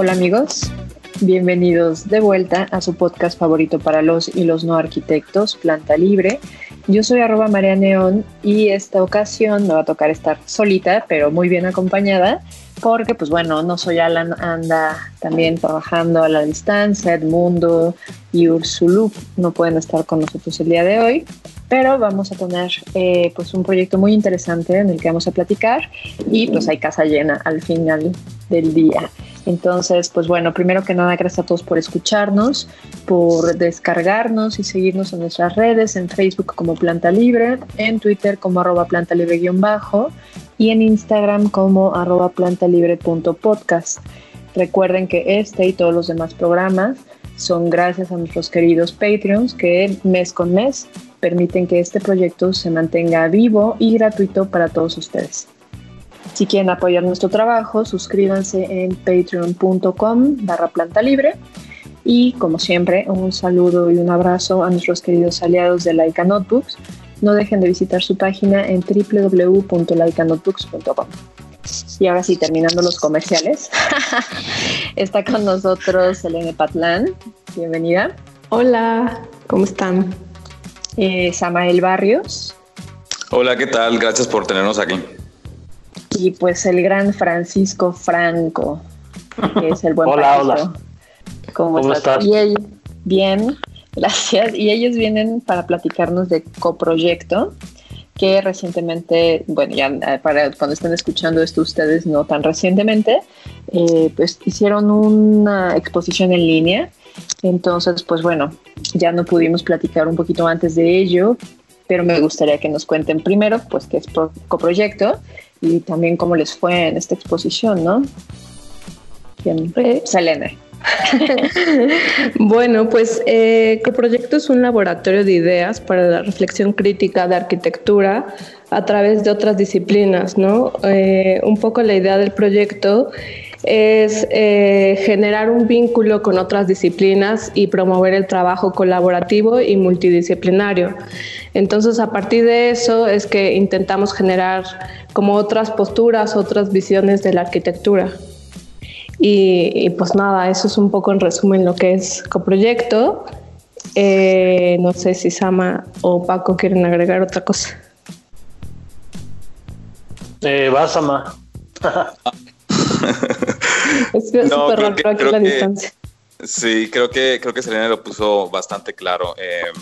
Hola amigos, bienvenidos de vuelta a su podcast favorito para los y los no arquitectos, Planta Libre. Yo soy arroba María Neón y esta ocasión me va a tocar estar solita, pero muy bien acompañada, porque pues bueno, no soy Alan, anda también trabajando a la distancia, Edmundo y Ursulu no pueden estar con nosotros el día de hoy, pero vamos a tener eh, pues un proyecto muy interesante en el que vamos a platicar y pues hay casa llena al final del día. Entonces, pues bueno, primero que nada, gracias a todos por escucharnos, por descargarnos y seguirnos en nuestras redes, en Facebook como Planta Libre, en Twitter como arroba planta libre-bajo y en Instagram como arroba plantalibre.podcast. Recuerden que este y todos los demás programas son gracias a nuestros queridos Patreons que mes con mes permiten que este proyecto se mantenga vivo y gratuito para todos ustedes. Si quieren apoyar nuestro trabajo, suscríbanse en patreon.com barra planta libre. Y como siempre, un saludo y un abrazo a nuestros queridos aliados de Laika Notebooks. No dejen de visitar su página en www.laikanotebooks.com. Y ahora sí, terminando los comerciales, está con nosotros Selene Patlán. Bienvenida. Hola, ¿cómo están? Eh, Samael Barrios. Hola, ¿qué tal? Gracias por tenernos aquí y pues el gran Francisco Franco, que es el buen Hola, hola. ¿Cómo, estás? bien, gracias. Y ellos vienen para platicarnos de coproyecto, que recientemente, bueno, ya eh, para cuando estén escuchando esto ustedes, no tan recientemente, eh, pues hicieron una exposición en línea. Entonces, pues bueno, ya no pudimos platicar un poquito antes de ello, pero me gustaría que nos cuenten primero, pues, qué es coproyecto y también cómo les fue en esta exposición, ¿no? ¿Quién? Selene. bueno, pues eh, Coproyecto es un laboratorio de ideas para la reflexión crítica de arquitectura a través de otras disciplinas, ¿no? Eh, un poco la idea del proyecto es eh, generar un vínculo con otras disciplinas y promover el trabajo colaborativo y multidisciplinario. Entonces, a partir de eso es que intentamos generar como otras posturas, otras visiones de la arquitectura. Y, pues nada, eso es un poco en resumen lo que es coproyecto. Eh, no sé si Sama o Paco quieren agregar otra cosa. Eh, va, Sama. es súper raro aquí la distancia. Sí, creo que, creo que Selena lo puso bastante claro. Eh,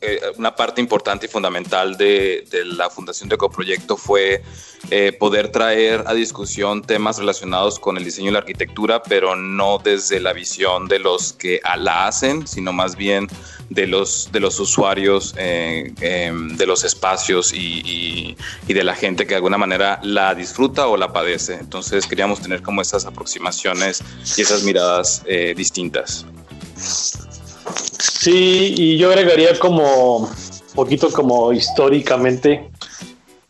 eh, una parte importante y fundamental de, la fundación de Coproyecto fue eh, poder traer a discusión temas relacionados con el diseño y la arquitectura, pero no desde la visión de los que la hacen, sino más bien de los, de los usuarios eh, em, de los espacios y, y, de la gente que de alguna manera la disfruta o la padece. Entonces queríamos tener como esas aproximaciones y esas miradas distintas. Sí, y yo agregaría como poquito como históricamente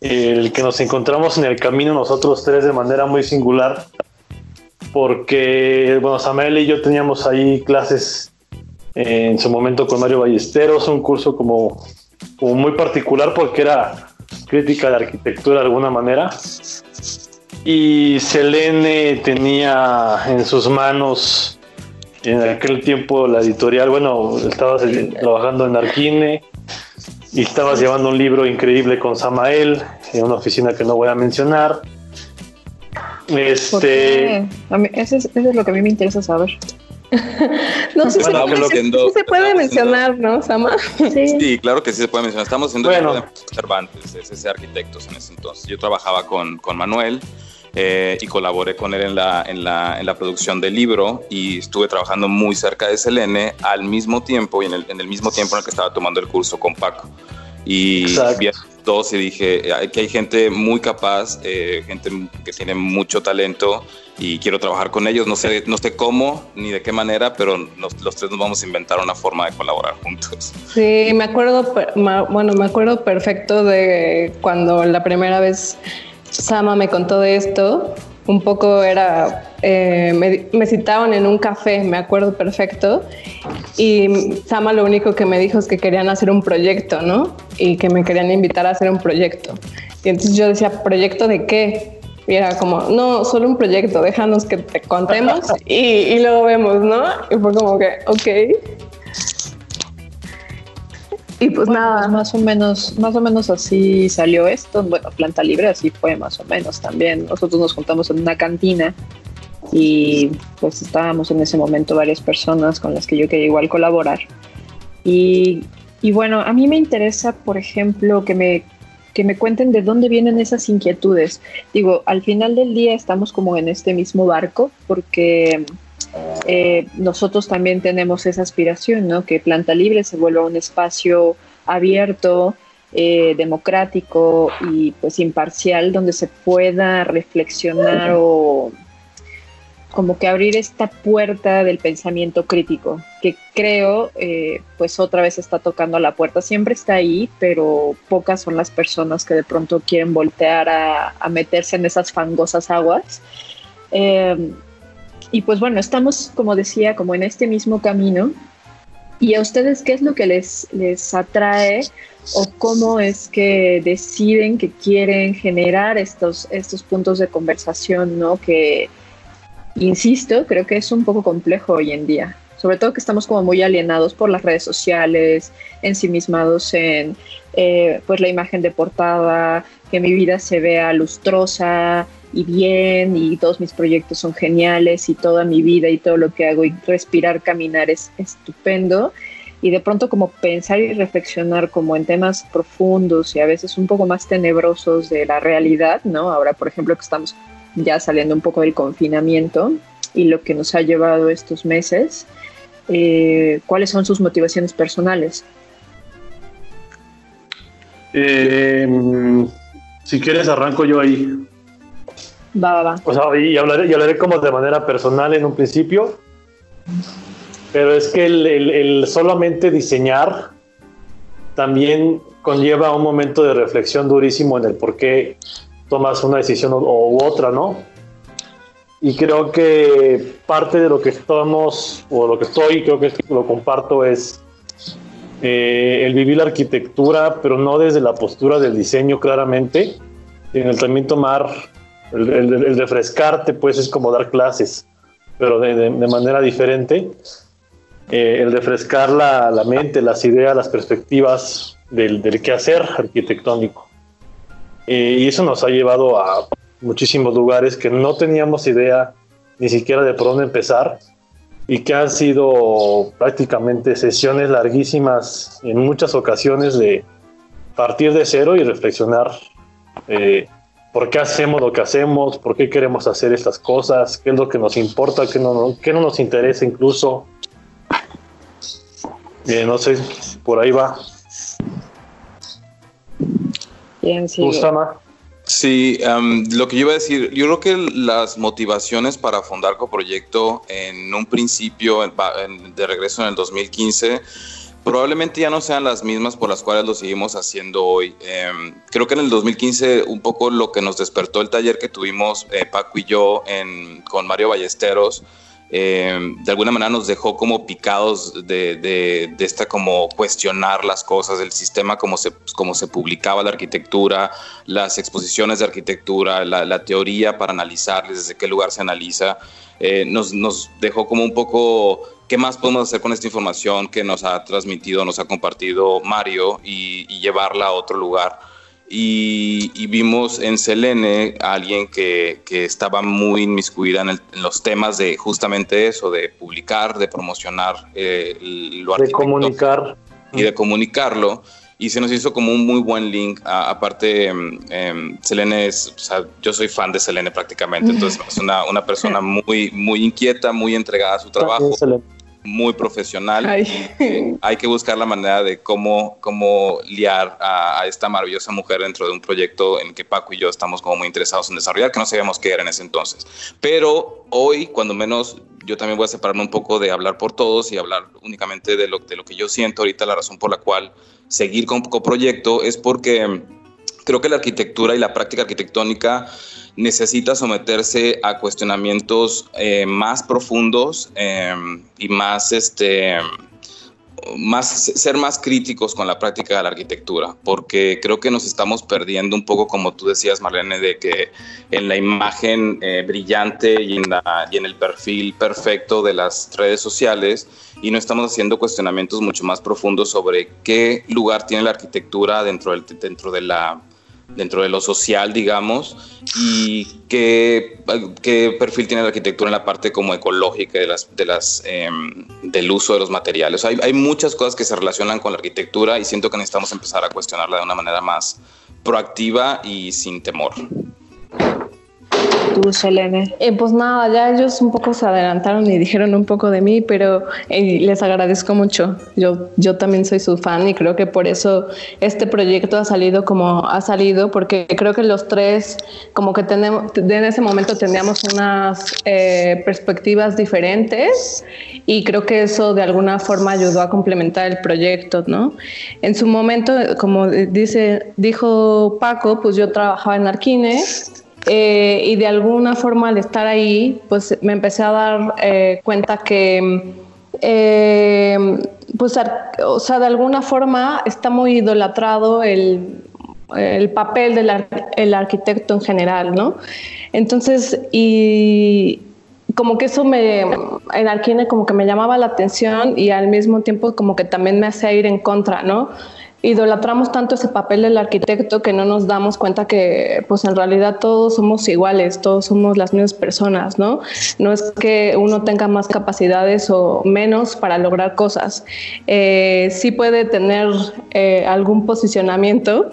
el que nos encontramos en el camino nosotros tres de manera muy singular, porque, bueno, Samuel y yo teníamos ahí clases en su momento con Mario Ballesteros, un curso como, como muy particular porque era crítica de arquitectura de alguna manera. Y Selene tenía en sus manos en aquel tiempo la editorial, bueno, estabas trabajando en Arquine y estabas llevando un libro increíble con Samael en una oficina que no voy a mencionar. Este, eso, es, lo que a mí me interesa saber. no, sí, se, se puede mencionar, ¿no, Sama? Sí. claro que sí se puede mencionar. Estamos haciendo bueno. Cervantes, ese arquitectos en ese entonces. Yo trabajaba con, con Manuel eh, y colaboré con él en la, en, la, en la, producción del libro y estuve trabajando muy cerca de Selene al mismo tiempo y en el, en el mismo tiempo en el que estaba tomando el curso con Paco. Y dos y dije eh, que hay gente muy capaz, eh, gente que tiene mucho talento y quiero trabajar con ellos. No sé, no sé cómo ni de qué manera, pero los tres nos vamos a inventar una forma de colaborar juntos. Sí, me acuerdo, bueno, me acuerdo perfecto de cuando la primera vez Sama me contó de esto. Un poco era, eh, me, me, citaban en un café, me acuerdo perfecto, y Sama lo único que me dijo es que querían hacer un proyecto, ¿no? Y que me querían invitar a hacer un proyecto. Y entonces yo decía, ¿proyecto de qué? Y era como, no, solo un proyecto, déjanos que te contemos y, y luego vemos, ¿no? Y fue como que, ok. Y pues nada. Más o menos, más o menos así salió esto. Bueno, Planta Libre así fue más o menos también. Nosotros nos juntamos en una cantina y pues estábamos en ese momento varias personas con las que yo quería igual colaborar. Y, y bueno, a mí me interesa, por ejemplo, que me que me cuenten de dónde vienen esas inquietudes. Digo, al final del día estamos como en este mismo barco porque eh, nosotros también tenemos esa aspiración, ¿no? Que Planta Libre se vuelva un espacio abierto, eh, democrático y pues imparcial donde se pueda reflexionar o como que abrir esta puerta del pensamiento crítico, que creo, eh, pues otra vez está tocando a la puerta, siempre está ahí, pero pocas son las personas que de pronto quieren voltear a, meterse en esas fangosas aguas. Em, y pues bueno, estamos, como decía, como en este mismo camino. ¿Y a ustedes qué es lo que les, les atrae o cómo es que deciden que quieren generar estos, estos puntos de conversación, ¿no? Que, Insisto, creo que es un poco complejo hoy en día, sobre todo que estamos como muy alienados por las redes sociales, ensimismados en eh, pues la imagen de portada, que mi vida se vea lustrosa y bien y todos mis proyectos son geniales y toda mi vida y todo lo que hago y respirar, caminar es estupendo y de pronto como pensar y reflexionar como en temas profundos y a veces un poco más tenebrosos de la realidad, ¿no? Ahora, por ejemplo, que estamos ya saliendo un poco del confinamiento y lo que nos ha llevado estos meses, eh, ¿cuáles son sus motivaciones personales? Eh, si quieres, arranco yo ahí. Va, va, va. O sea, y hablaré, y hablaré como de manera personal en un principio, pero es que el solamente diseñar también conlleva un momento de reflexión durísimo en el por qué tomas una decisión u otra, ¿no? Y creo que parte de lo que estamos, o lo que estoy, creo que lo comparto, es eh, el vivir la arquitectura, pero no desde la postura del diseño claramente, sino el también tomar, el, refrescarte, pues es como dar clases, pero de, manera diferente. Eh, el refrescar la, la, mente, las ideas, las perspectivas del, del quehacer arquitectónico. Eh, y eso nos ha llevado a muchísimos lugares que no teníamos idea ni siquiera de por dónde empezar y que han sido prácticamente sesiones larguísimas en muchas ocasiones de partir de cero y reflexionar eh, por qué hacemos lo que hacemos, por qué queremos hacer estas cosas, qué es lo que nos importa, qué no, qué no nos interesa incluso. Eh, no sé, por ahí va. Sí, em, lo que yo iba a decir, yo creo que las motivaciones para fundar Coproyecto en un principio, de regreso en el 2015, probablemente ya no sean las mismas por las cuales lo seguimos haciendo hoy. Em, creo que en el 2015 un poco lo que nos despertó el taller que tuvimos eh, Paco y yo con Mario Ballesteros eh, de alguna manera nos dejó como picados de, de, esta como cuestionar las cosas, el sistema como se, como se publicaba la arquitectura, las exposiciones de arquitectura, la, teoría para analizarles, desde qué lugar se analiza, eh, nos, nos dejó como un poco qué más podemos hacer con esta información que nos ha transmitido, nos ha compartido Mario y, y llevarla a otro lugar y, vimos en Selene a alguien que, que estaba muy inmiscuida en, los temas de justamente eso, de publicar, de promocionar eh, lo De comunicar. Y de comunicarlo. Y se nos hizo como un muy buen link. aparte, eh, Selene es, o sea, yo soy fan de Selene prácticamente, entonces es una, una persona muy, muy inquieta, muy entregada a su trabajo muy profesional. hay que buscar la manera de cómo, cómo liar a, esta maravillosa mujer dentro de un proyecto en que Paco y yo estamos como muy interesados en desarrollar, que no sabíamos qué era en ese entonces. Pero hoy, cuando menos, yo también voy a separarme un poco de hablar por todos y hablar únicamente de lo, de lo que yo siento ahorita, la razón por la cual seguir con proyecto es porque creo que la arquitectura y la práctica arquitectónica necesita someterse a cuestionamientos eh, más profundos em, y más, este, más, ser más críticos con la práctica de la arquitectura, porque creo que nos estamos perdiendo un poco, como tú decías, Marlene, de que en la imagen eh, brillante y en, y en el perfil perfecto de las redes sociales, y no estamos haciendo cuestionamientos mucho más profundos sobre qué lugar tiene la arquitectura dentro, del, dentro de la dentro de lo social, digamos, y qué, qué, perfil tiene la arquitectura en la parte como ecológica de las, de las, em, del uso de los materiales. Hay, hay muchas cosas que se relacionan con la arquitectura y siento que necesitamos empezar a cuestionarla de una manera más proactiva y sin temor tú, Selene? Eh, pues nada, ya ellos un poco se adelantaron y dijeron un poco de mí, pero eh, les agradezco mucho. Yo, yo también soy su fan y creo que por eso este proyecto ha salido como ha salido, porque creo que los tres, como que tenemos, en ese momento teníamos unas eh, perspectivas diferentes y creo que eso de alguna forma ayudó a complementar el proyecto, ¿no? En su momento, como dice, dijo Paco, pues yo trabajaba en Arquine eh, y de alguna forma al estar ahí, pues me empecé a dar eh, cuenta que, eh, pues, o sea, de alguna forma está muy idolatrado el, el papel del arquitecto en general, ¿no? Entonces, y como que eso me, en Arquine como que me llamaba la atención y al mismo tiempo como que también me hacía ir en contra, ¿no? Idolatramos tanto ese papel del arquitecto que no nos damos cuenta que pues en realidad todos somos iguales, todos somos las mismas personas, ¿no? No es que uno tenga más capacidades o menos para lograr cosas. Eh, sí puede tener eh, algún posicionamiento,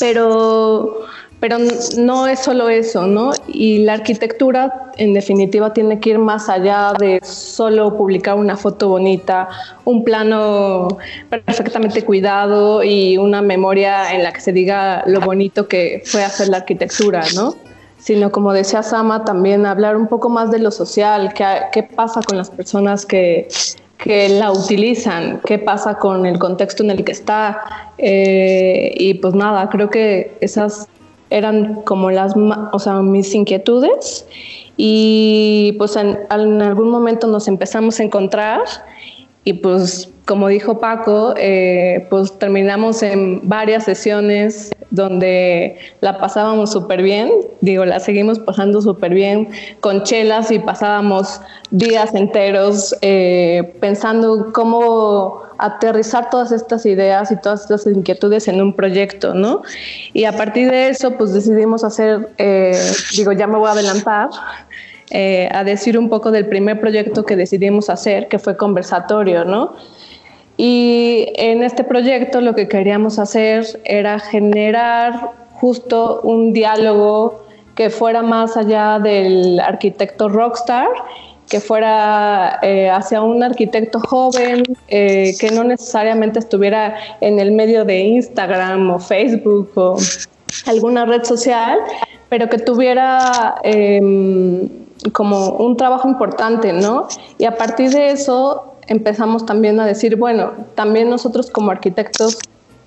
pero pero no es solo eso, ¿no? Y la arquitectura, en definitiva, tiene que ir más allá de solo publicar una foto bonita, un plano perfectamente cuidado y una memoria en la que se diga lo bonito que fue hacer la arquitectura, ¿no? Sino, como decía Sama, también hablar un poco más de lo social, qué, qué pasa con las personas que, que la utilizan, qué pasa con el contexto en el que está. Eh, y pues nada, creo que esas eran como las, o sea, mis inquietudes y pues en, algún momento nos empezamos a encontrar y pues como dijo Paco, eh, pues terminamos en varias sesiones donde la pasábamos súper bien, digo, la seguimos pasando súper bien con chelas y pasábamos días enteros eh, pensando cómo aterrizar todas estas ideas y todas estas inquietudes en un proyecto, ¿no? Y a partir de eso, pues decidimos hacer, eh, digo, ya me voy a adelantar, eh, a decir un poco del primer proyecto que decidimos hacer, que fue conversatorio, ¿no? Y en este proyecto lo que queríamos hacer era generar justo un diálogo que fuera más allá del arquitecto rockstar, que fuera eh, hacia un arquitecto joven, eh, que no necesariamente estuviera en el medio de Instagram o Facebook o alguna red social, pero que tuviera em, como un trabajo importante, ¿no? Y a partir de eso empezamos también a decir, bueno, también nosotros como arquitectos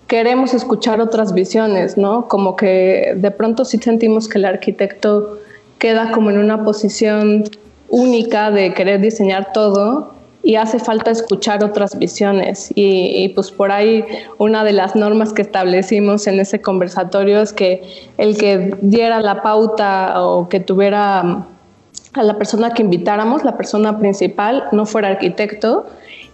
queremos escuchar otras visiones, ¿no? Como que de pronto sí sentimos que el arquitecto queda como en una posición única de querer diseñar todo y hace falta escuchar otras visiones. Y, y, pues por ahí una de las normas que establecimos en ese conversatorio es que el que diera la pauta o que tuviera a la persona que invitáramos, la persona principal, no fuera arquitecto,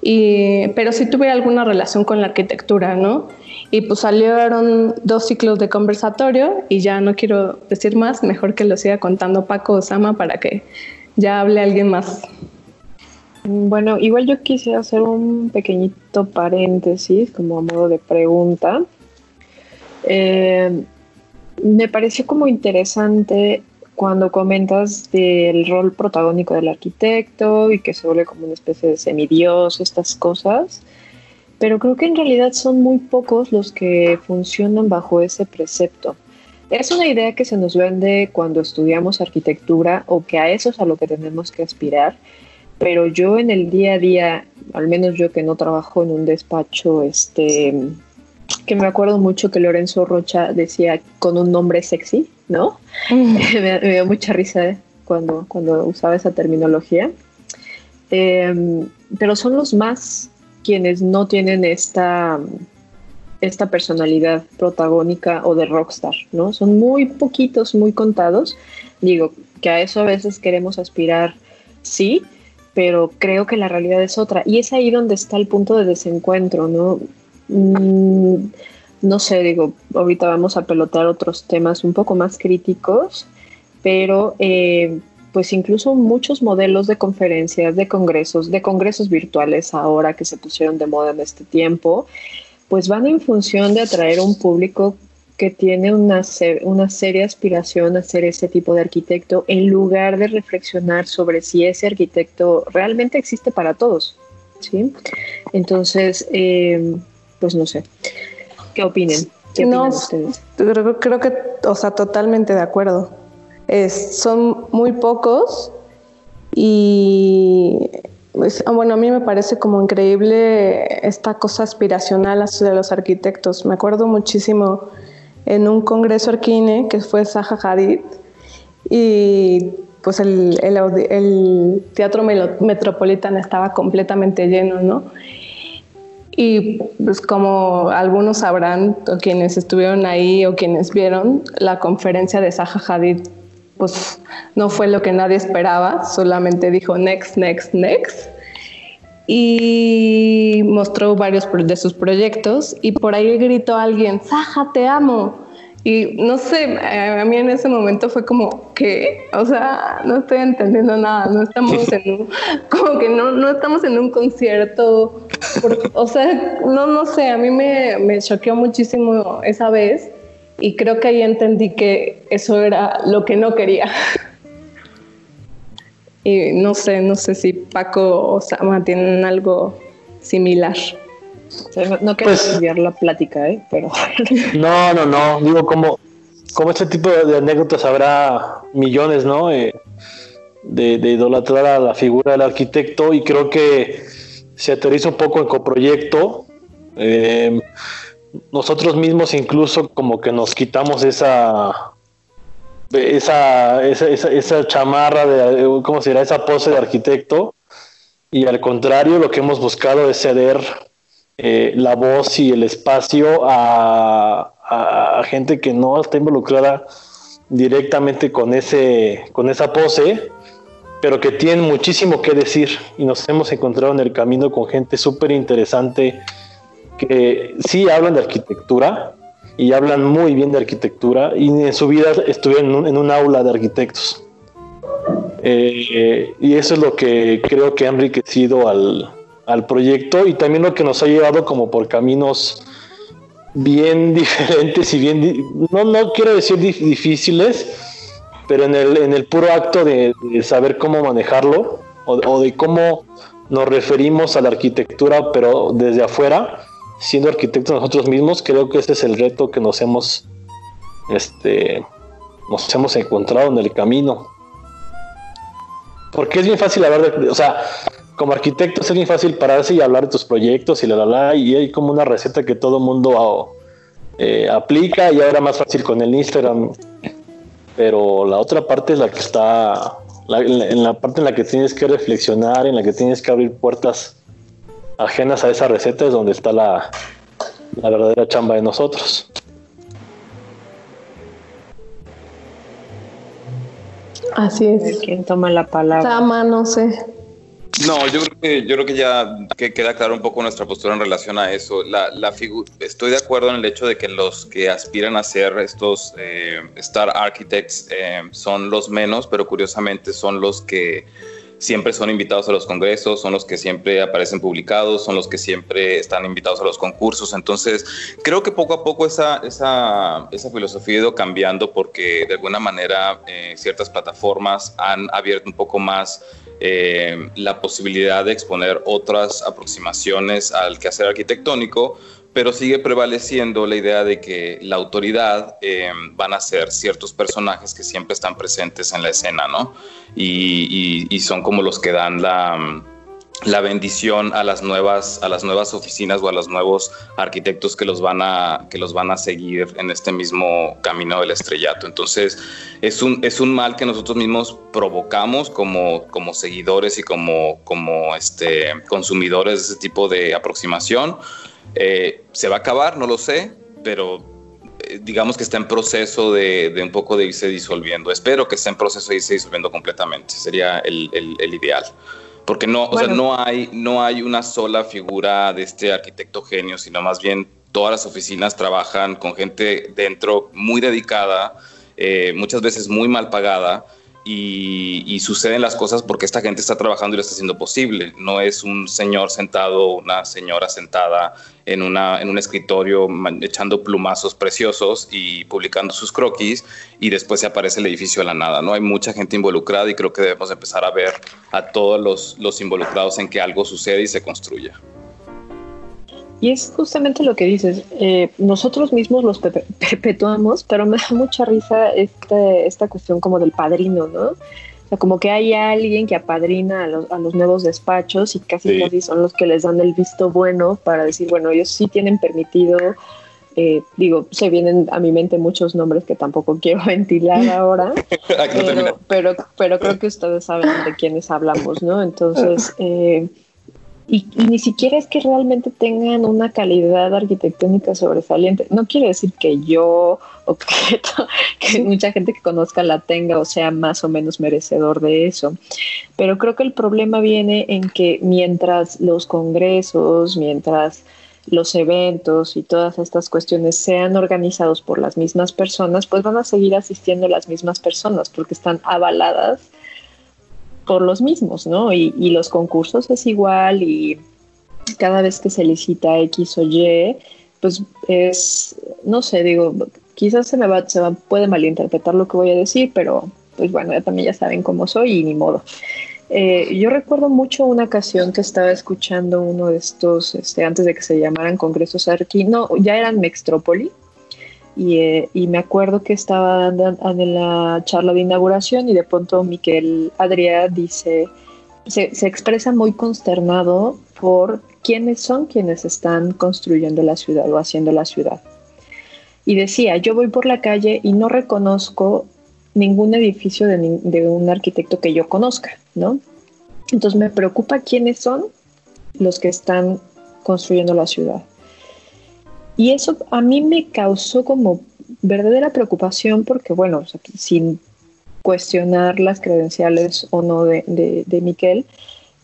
y, pero sí tuviera alguna relación con la arquitectura, ¿no? Y pues salieron dos ciclos de conversatorio y ya no quiero decir más, mejor que lo siga contando Paco Osama para que ya hable alguien más. Bueno, igual yo quisiera hacer un pequeñito paréntesis como a modo de pregunta. Eh, me pareció como interesante cuando comentas del rol protagónico del arquitecto y que se vuelve como una especie de semidios, estas cosas, pero creo que en realidad son muy pocos los que funcionan bajo ese precepto. Es una idea que se nos vende cuando estudiamos arquitectura o que a eso es a lo que tenemos que aspirar, pero yo en el día a día, al menos yo que no trabajo en un despacho, este, que me acuerdo mucho que Lorenzo Rocha decía con un nombre sexy, ¿no? me, dio mucha risa cuando, cuando usaba esa terminología. Em, pero son los más quienes no tienen esta esta personalidad protagónica o de rockstar, ¿no? Son muy poquitos, muy contados. Digo, que a eso a veces queremos aspirar, sí, pero creo que la realidad es otra. Y es ahí donde está el punto de desencuentro, ¿no? Mm, no sé, digo, ahorita vamos a pelotear otros temas un poco más críticos, pero eh, pues incluso muchos modelos de conferencias, de congresos, de congresos virtuales ahora que se pusieron de moda en este tiempo, pues van en función de atraer a un público que tiene una, una seria aspiración a ser ese tipo de arquitecto en lugar de reflexionar sobre si ese arquitecto realmente existe para todos. ¿sí? Entonces, eh, pues no sé, ¿qué opinen? ¿Qué no, ustedes? Creo, creo, que, o sea, totalmente de acuerdo. Es, son muy pocos y pues, ah, bueno, a mí me parece como increíble esta cosa aspiracional de los arquitectos. Me acuerdo muchísimo en un congreso arquine que fue Zaha Hadid y pues el, teatro metropolitano estaba completamente lleno, ¿no? Y pues como algunos sabrán, o quienes estuvieron ahí o quienes vieron, la conferencia de Zaha Hadid pues no fue lo que nadie esperaba, solamente dijo next, next, next. Y mostró varios de sus proyectos y por ahí gritó alguien, Saja, te amo. Y no sé, a mí en ese momento fue como, ¿qué? O sea, no estoy entendiendo nada, no estamos en un, como que no, no estamos en un concierto, o sea, no, no sé, a mí me, me choqueó muchísimo esa vez y creo que ahí entendí que eso era lo que no quería. y no sé, no sé si Paco o Sama tienen algo similar. No, quiero pues, desviar la plática, ¿eh? Pero... No, no, no. Digo, como, como este tipo de anécdotas habrá millones, ¿no? Eh, de, de, idolatrar a la figura del arquitecto y creo que se aterriza un poco en coproyecto. Eh, nosotros mismos incluso como que nos quitamos esa esa, esa, esa, chamarra de, ¿cómo se dirá? Esa pose de arquitecto. Y al contrario, lo que hemos buscado es ceder eh, la voz y el espacio a, a, gente que no está involucrada directamente con, ese, con esa pose, pero que tiene muchísimo que decir. Y nos hemos encontrado en el camino con gente súper interesante que sí hablan de arquitectura y hablan muy bien de arquitectura y en su vida estuvieron en un, aula de arquitectos. Eh, y eso es lo que creo que ha enriquecido al, al, proyecto y también lo que nos ha llevado como por caminos bien diferentes y bien, no, no quiero decir difíciles, pero en el, en el puro acto de, saber cómo manejarlo o, o de cómo nos referimos a la arquitectura, pero desde afuera, siendo arquitectos nosotros mismos, creo que ese es el reto que nos hemos, este, nos hemos encontrado en el camino. Porque es bien fácil hablar de, o sea, como arquitecto es bien fácil pararse y hablar de tus proyectos y la la la, y hay como una receta que todo mundo eh, aplica y ahora más fácil con el Instagram. Pero la otra parte es la que está, en la parte en la que tienes que reflexionar, en la que tienes que abrir puertas ajenas a esa receta es donde está la, la verdadera chamba de nosotros. Así es. ¿Quién toma la palabra? Sama, no sé. No, yo creo que, yo creo que ya que queda claro un poco nuestra postura en relación a eso. La, la estoy de acuerdo en el hecho de que los que aspiran a ser estos eh, Star Architects eh, son los menos, pero curiosamente son los que siempre son invitados a los congresos, son los que siempre aparecen publicados, son los que siempre están invitados a los concursos. Entonces, creo que poco a poco esa, esa, esa filosofía ha ido cambiando porque de alguna manera eh, ciertas plataformas han abierto un poco más eh, la posibilidad de exponer otras aproximaciones al quehacer arquitectónico, pero sigue prevaleciendo la idea de que la autoridad eh, van a ser ciertos personajes que siempre están presentes en la escena, ¿no? Y, son como los que dan la, la, bendición a las, nuevas, a las nuevas oficinas o a los nuevos arquitectos que los, van a, que los van a seguir en este mismo camino del estrellato. Entonces, es un, es un mal que nosotros mismos provocamos como, como seguidores y como, como este, consumidores de ese tipo de aproximación eh, ¿Se va a acabar? No lo sé, pero eh, digamos que está en proceso de, un poco de irse disolviendo. Espero que esté en proceso de irse disolviendo completamente. Sería el, ideal. Porque no, o sea, no, hay, no hay una sola figura de este arquitecto genio, sino más bien todas las oficinas trabajan con gente dentro muy dedicada, eh, muchas veces muy mal pagada, y, suceden las cosas porque esta gente está trabajando y lo está haciendo posible. No es un señor sentado, una señora sentada en, una, en un escritorio echando plumazos preciosos y publicando sus croquis y después se aparece el edificio de la nada. ¿no? Hay mucha gente involucrada y creo que debemos empezar a ver a todos los, los involucrados en que algo sucede y se construya. Y es justamente lo que dices, eh, nosotros mismos los perpetuamos, pero me da mucha risa este, esta cuestión como del padrino, ¿no? O sea, como que hay alguien que apadrina a los, a los nuevos despachos y casi casi son los que les dan el visto bueno para decir, bueno, ellos sí tienen permitido, eh, digo, se vienen a mi mente muchos nombres que tampoco quiero ventilar ahora, pero, pero, pero, creo que ustedes saben de quiénes hablamos, ¿no? Entonces... Eh, y, ni siquiera es que realmente tengan una calidad arquitectónica sobresaliente. No quiere decir que yo o que, mucha gente que conozca la tenga o sea más o menos merecedor de eso. Pero creo que el problema viene en que mientras los congresos, mientras los eventos y todas estas cuestiones sean organizados por las mismas personas, pues van a seguir asistiendo las mismas personas porque están avaladas por los mismos, ¿no? Y, los concursos es igual y cada vez que se licita X o Y, pues es, no sé, digo, quizás se me va, se puede malinterpretar lo que voy a decir, pero pues bueno, ya también ya saben cómo soy y ni modo. Eh, yo recuerdo mucho una ocasión que estaba escuchando uno de estos, este, antes de que se llamaran congresos Arqui, no, ya eran Mextrópoli, eh, y, me acuerdo que estaba en la charla de inauguración y de pronto Miquel Adrià dice, se, expresa muy consternado por quiénes son quienes están construyendo la ciudad o haciendo la ciudad. Y decía, yo voy por la calle y no reconozco ningún edificio de, de un arquitecto que yo conozca, ¿no? Entonces me preocupa quiénes son los que están construyendo la ciudad. Y eso a mí me causó como verdadera preocupación porque, bueno, sin cuestionar las credenciales o no de, de, Miquel,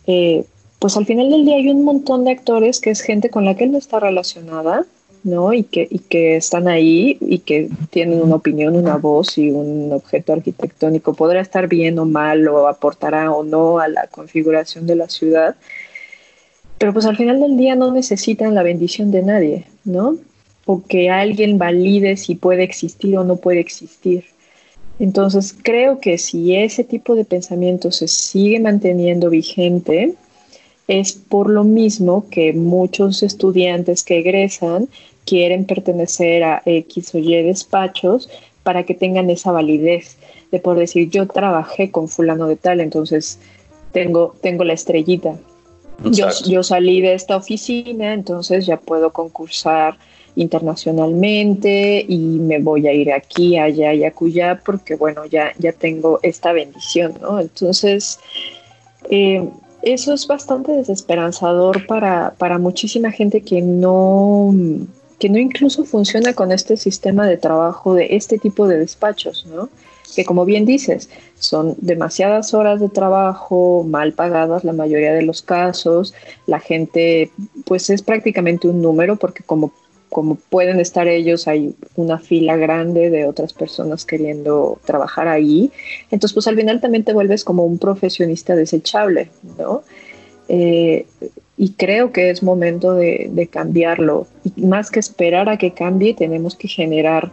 eh, pues al final del día hay un montón de actores que es gente con la que él no está relacionada, ¿no? Y que, y que están ahí y que tienen una opinión, una voz y un objeto arquitectónico. Podrá estar bien o mal o aportará o no a la configuración de la ciudad, pero pues al final del día no necesitan la bendición de nadie, ¿no? O que alguien valide si puede existir o no puede existir. Entonces creo que si ese tipo de pensamiento se sigue manteniendo vigente, es por lo mismo que muchos estudiantes que egresan quieren pertenecer a X o Y despachos para que tengan esa validez de poder decir yo trabajé con fulano de tal, entonces tengo, tengo la estrellita, yo, salí de esta oficina, entonces ya puedo concursar internacionalmente y me voy a ir aquí, allá y acullá porque bueno, ya, ya tengo esta bendición, ¿no? Entonces, eh, eso es bastante desesperanzador para, para muchísima gente que no, que no incluso funciona con este sistema de trabajo de este tipo de despachos, ¿no? Que como bien dices, son demasiadas horas de trabajo, mal pagadas la mayoría de los casos, la gente pues es prácticamente un número porque como como pueden estar ellos, hay una fila grande de otras personas queriendo trabajar ahí. Entonces, pues al final también te vuelves como un profesionista desechable, ¿no? Eh, y creo que es momento de, cambiarlo. Más que esperar a que cambie, tenemos que generar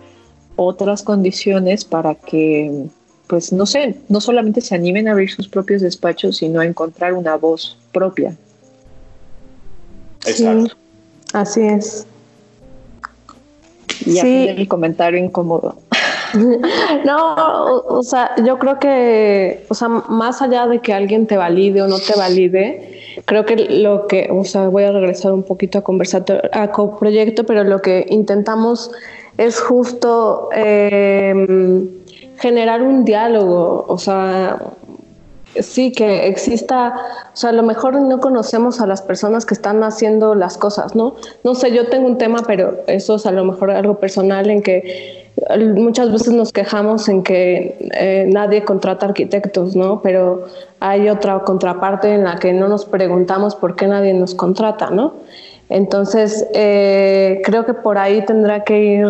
otras condiciones para que, pues no sé, no solamente se animen a abrir sus propios despachos, sino a encontrar una voz propia. Exacto. así es. Y sí. el comentario incómodo. no, o, sea, yo creo que, o sea, más allá de que alguien te valide o no te valide, creo que lo que, o sea, voy a regresar un poquito a conversar a coproyecto, pero lo que intentamos es justo eh, generar un diálogo, o sea, sí, que exista, o sea, a lo mejor no conocemos a las personas que están haciendo las cosas, ¿no? No sé, yo tengo un tema, pero eso es a lo mejor algo personal en que muchas veces nos quejamos en que eh, nadie contrata arquitectos, ¿no? Pero hay otra contraparte en la que no nos preguntamos por qué nadie nos contrata, ¿no? Entonces, eh, creo que por ahí tendrá que ir,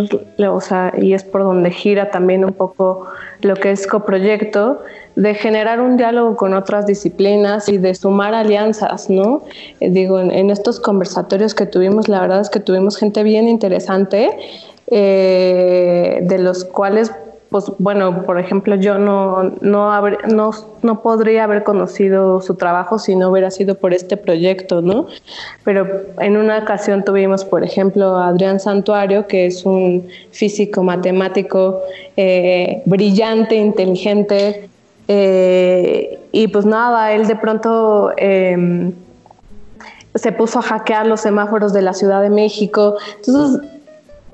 o sea, y es por donde gira también un poco lo que es coproyecto, de generar un diálogo con otras disciplinas y de sumar alianzas, ¿no? Eh, digo, en, estos conversatorios que tuvimos, la verdad es que tuvimos gente bien interesante, eh, de los cuales, pues bueno, por ejemplo, yo no, no, no, podría haber conocido su trabajo si no hubiera sido por este proyecto, ¿no? Pero en una ocasión tuvimos, por ejemplo, a Adrián Santuario, que es un físico matemático eh, brillante, inteligente, eh, y pues nada, él de pronto em, se puso a hackear los semáforos de la Ciudad de México. Entonces,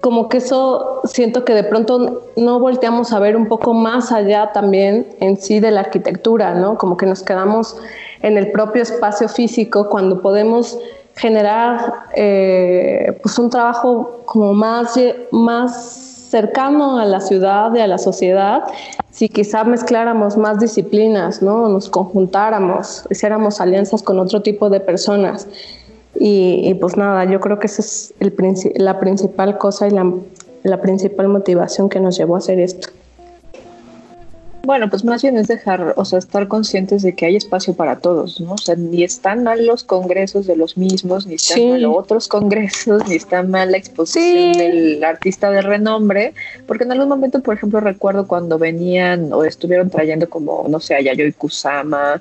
como que eso siento que de pronto no volteamos a ver un poco más allá también en sí de la arquitectura, ¿no? Como que nos quedamos en el propio espacio físico cuando podemos generar eh, pues un trabajo como más, más cercano a la ciudad y a la sociedad si quizá mezcláramos más disciplinas, ¿no? Nos conjuntáramos, hiciéramos alianzas con otro tipo de personas. Y, pues nada, yo creo que esa es el, la principal cosa y la, la principal motivación que nos llevó a hacer esto. Bueno, pues más bien es dejar, o sea, estar conscientes de que hay espacio para todos, ¿no? O sea, ni están mal los congresos de los mismos, ni están mal otros congresos, ni está mal la exposición del artista de renombre, porque en algún momento, por ejemplo, recuerdo cuando venían o estuvieron trayendo como, no sé, a Yayoi Kusama,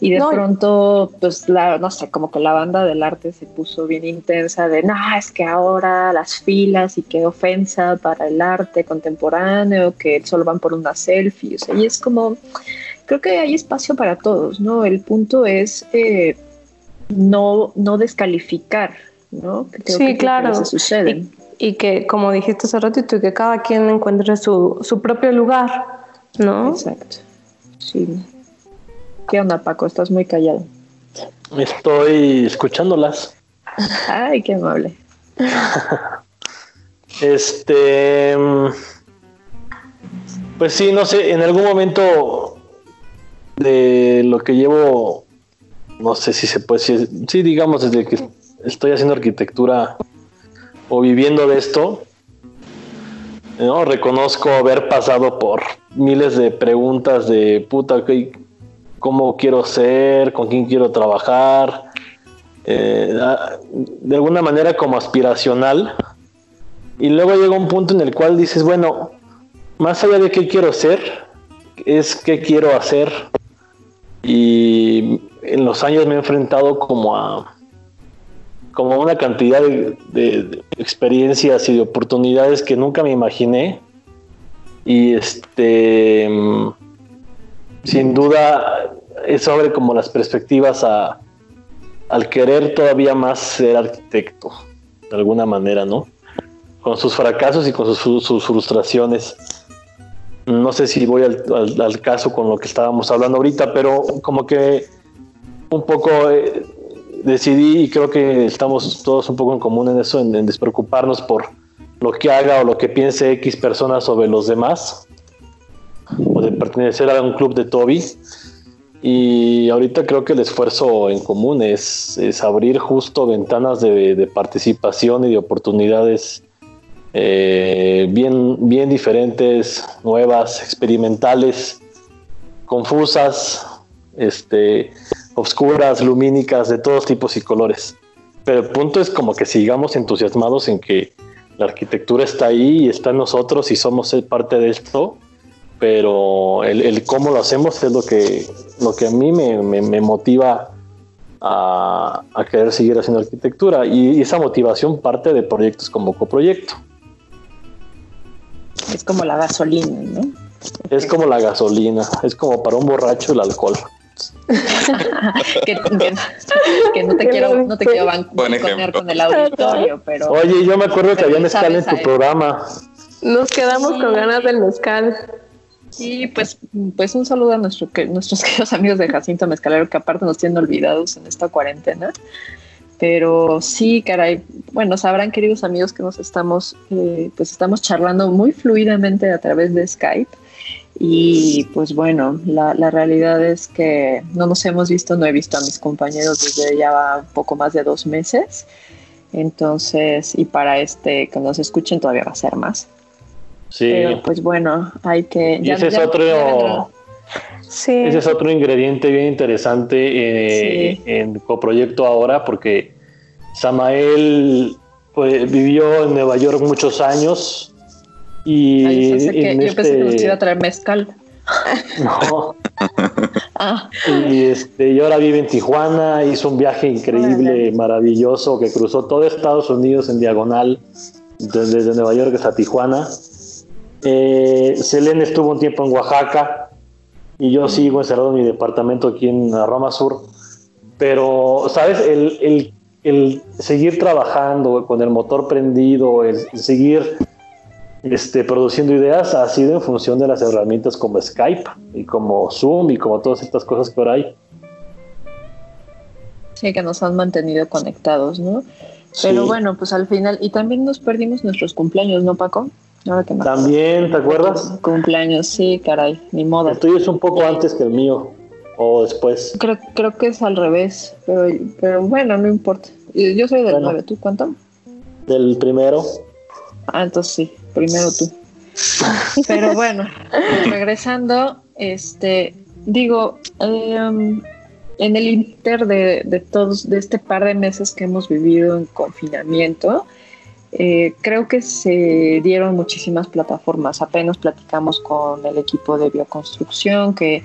y de pronto, pues, la, no sé, como que la banda del arte se puso bien intensa de, no, es que ahora las filas y qué ofensa para el arte contemporáneo, que solo van por una selfie, o sea, y es como, creo que hay espacio para todos, ¿no? El punto es eh, no, no descalificar, ¿no? sí, claro. Y, que, como dijiste hace ratito, que cada quien encuentre su, su propio lugar, ¿no? Exacto. Sí. ¿Qué onda, Paco? Estás muy callado. Estoy escuchándolas. Ay, qué amable. este. Pues sí, no sé, en algún momento de lo que llevo, no sé si se puede decir, sí, digamos, desde que estoy haciendo arquitectura o viviendo de esto, ¿no? reconozco haber pasado por miles de preguntas de puta, cómo quiero ser, con quién quiero trabajar, eh, de alguna manera como aspiracional. Y luego llega un punto en el cual dices, bueno, más allá de qué quiero ser, es qué quiero hacer. Y en los años me he enfrentado como a como una cantidad de experiencias y de oportunidades que nunca me imaginé. Y este sin duda eso abre como las perspectivas a, al querer todavía más ser arquitecto, de alguna manera, ¿no? Con sus fracasos y con sus, frustraciones. No sé si voy al, caso con lo que estábamos hablando ahorita, pero como que un poco eh, decidí y creo que estamos todos un poco en común en eso, en, en despreocuparnos por lo que haga o lo que piense X personas sobre los demás o de pertenecer a un club de Toby. Y ahorita creo que el esfuerzo en común es, abrir justo ventanas de, participación y de oportunidades eh, bien, bien diferentes, nuevas, experimentales, confusas, este, obscuras, lumínicas, de todos tipos y colores. Pero el punto es como que sigamos entusiasmados en que la arquitectura está ahí y está en nosotros y somos parte de esto pero el, cómo lo hacemos es lo que, lo que a mí me, motiva a, querer seguir haciendo arquitectura y, esa motivación parte de proyectos como coproyecto. Es como la gasolina, ¿no? Es como la gasolina, es como para un borracho el alcohol. que, no te quiero, no te quiero banconear con el auditorio, pero... Oye, yo me acuerdo que había mezcal en tu programa. Nos quedamos con ganas del mezcal. Y pues, pues un saludo a nuestro, que, nuestros queridos amigos de Jacinto Mezcalero que aparte nos tienen olvidados en esta cuarentena. Pero sí, caray, bueno, sabrán queridos amigos que nos estamos, eh, pues estamos charlando muy fluidamente a través de Skype. Y pues bueno, la, la, realidad es que no nos hemos visto, no he visto a mis compañeros desde ya un poco más de dos meses. Entonces, y para este que nos escuchen todavía va a ser más. Sí. pues bueno, hay que... Y ese es otro... Ese es otro ingrediente bien interesante eh, en Coproyecto ahora, porque Samael pues, vivió en Nueva York muchos años y... yo pensé que nos este iba a traer mezcal. No. ah. Y este, y ahora vive en Tijuana, hizo un viaje increíble, maravilloso, que cruzó todo Estados Unidos en diagonal, desde Nueva York hasta Tijuana. Eh, Selene estuvo un tiempo en Oaxaca y yo sigo encerrado en mi departamento aquí en Roma Sur. Pero, ¿sabes? El, seguir trabajando con el motor prendido, el, seguir este, produciendo ideas ha sido en función de las herramientas como Skype y como Zoom y como todas estas cosas que ahora hay. Sí, que nos han mantenido conectados, ¿no? Pero bueno, pues al final, y también nos perdimos nuestros cumpleaños, ¿no, Paco? También, ¿te acuerdas? Cumpleaños, sí, caray, ni modo. El tuyo es un poco antes que el mío, o después. Creo, creo que es al revés, pero, pero bueno, no importa. Yo soy del 9, ¿tú cuánto? Del primero. Ah, entonces sí, primero tú. pero bueno, regresando, este, digo, em, en el inter de, de todos, de este par de meses que hemos vivido en confinamiento, eh, creo que se dieron muchísimas plataformas. Apenas platicamos con el equipo de bioconstrucción, que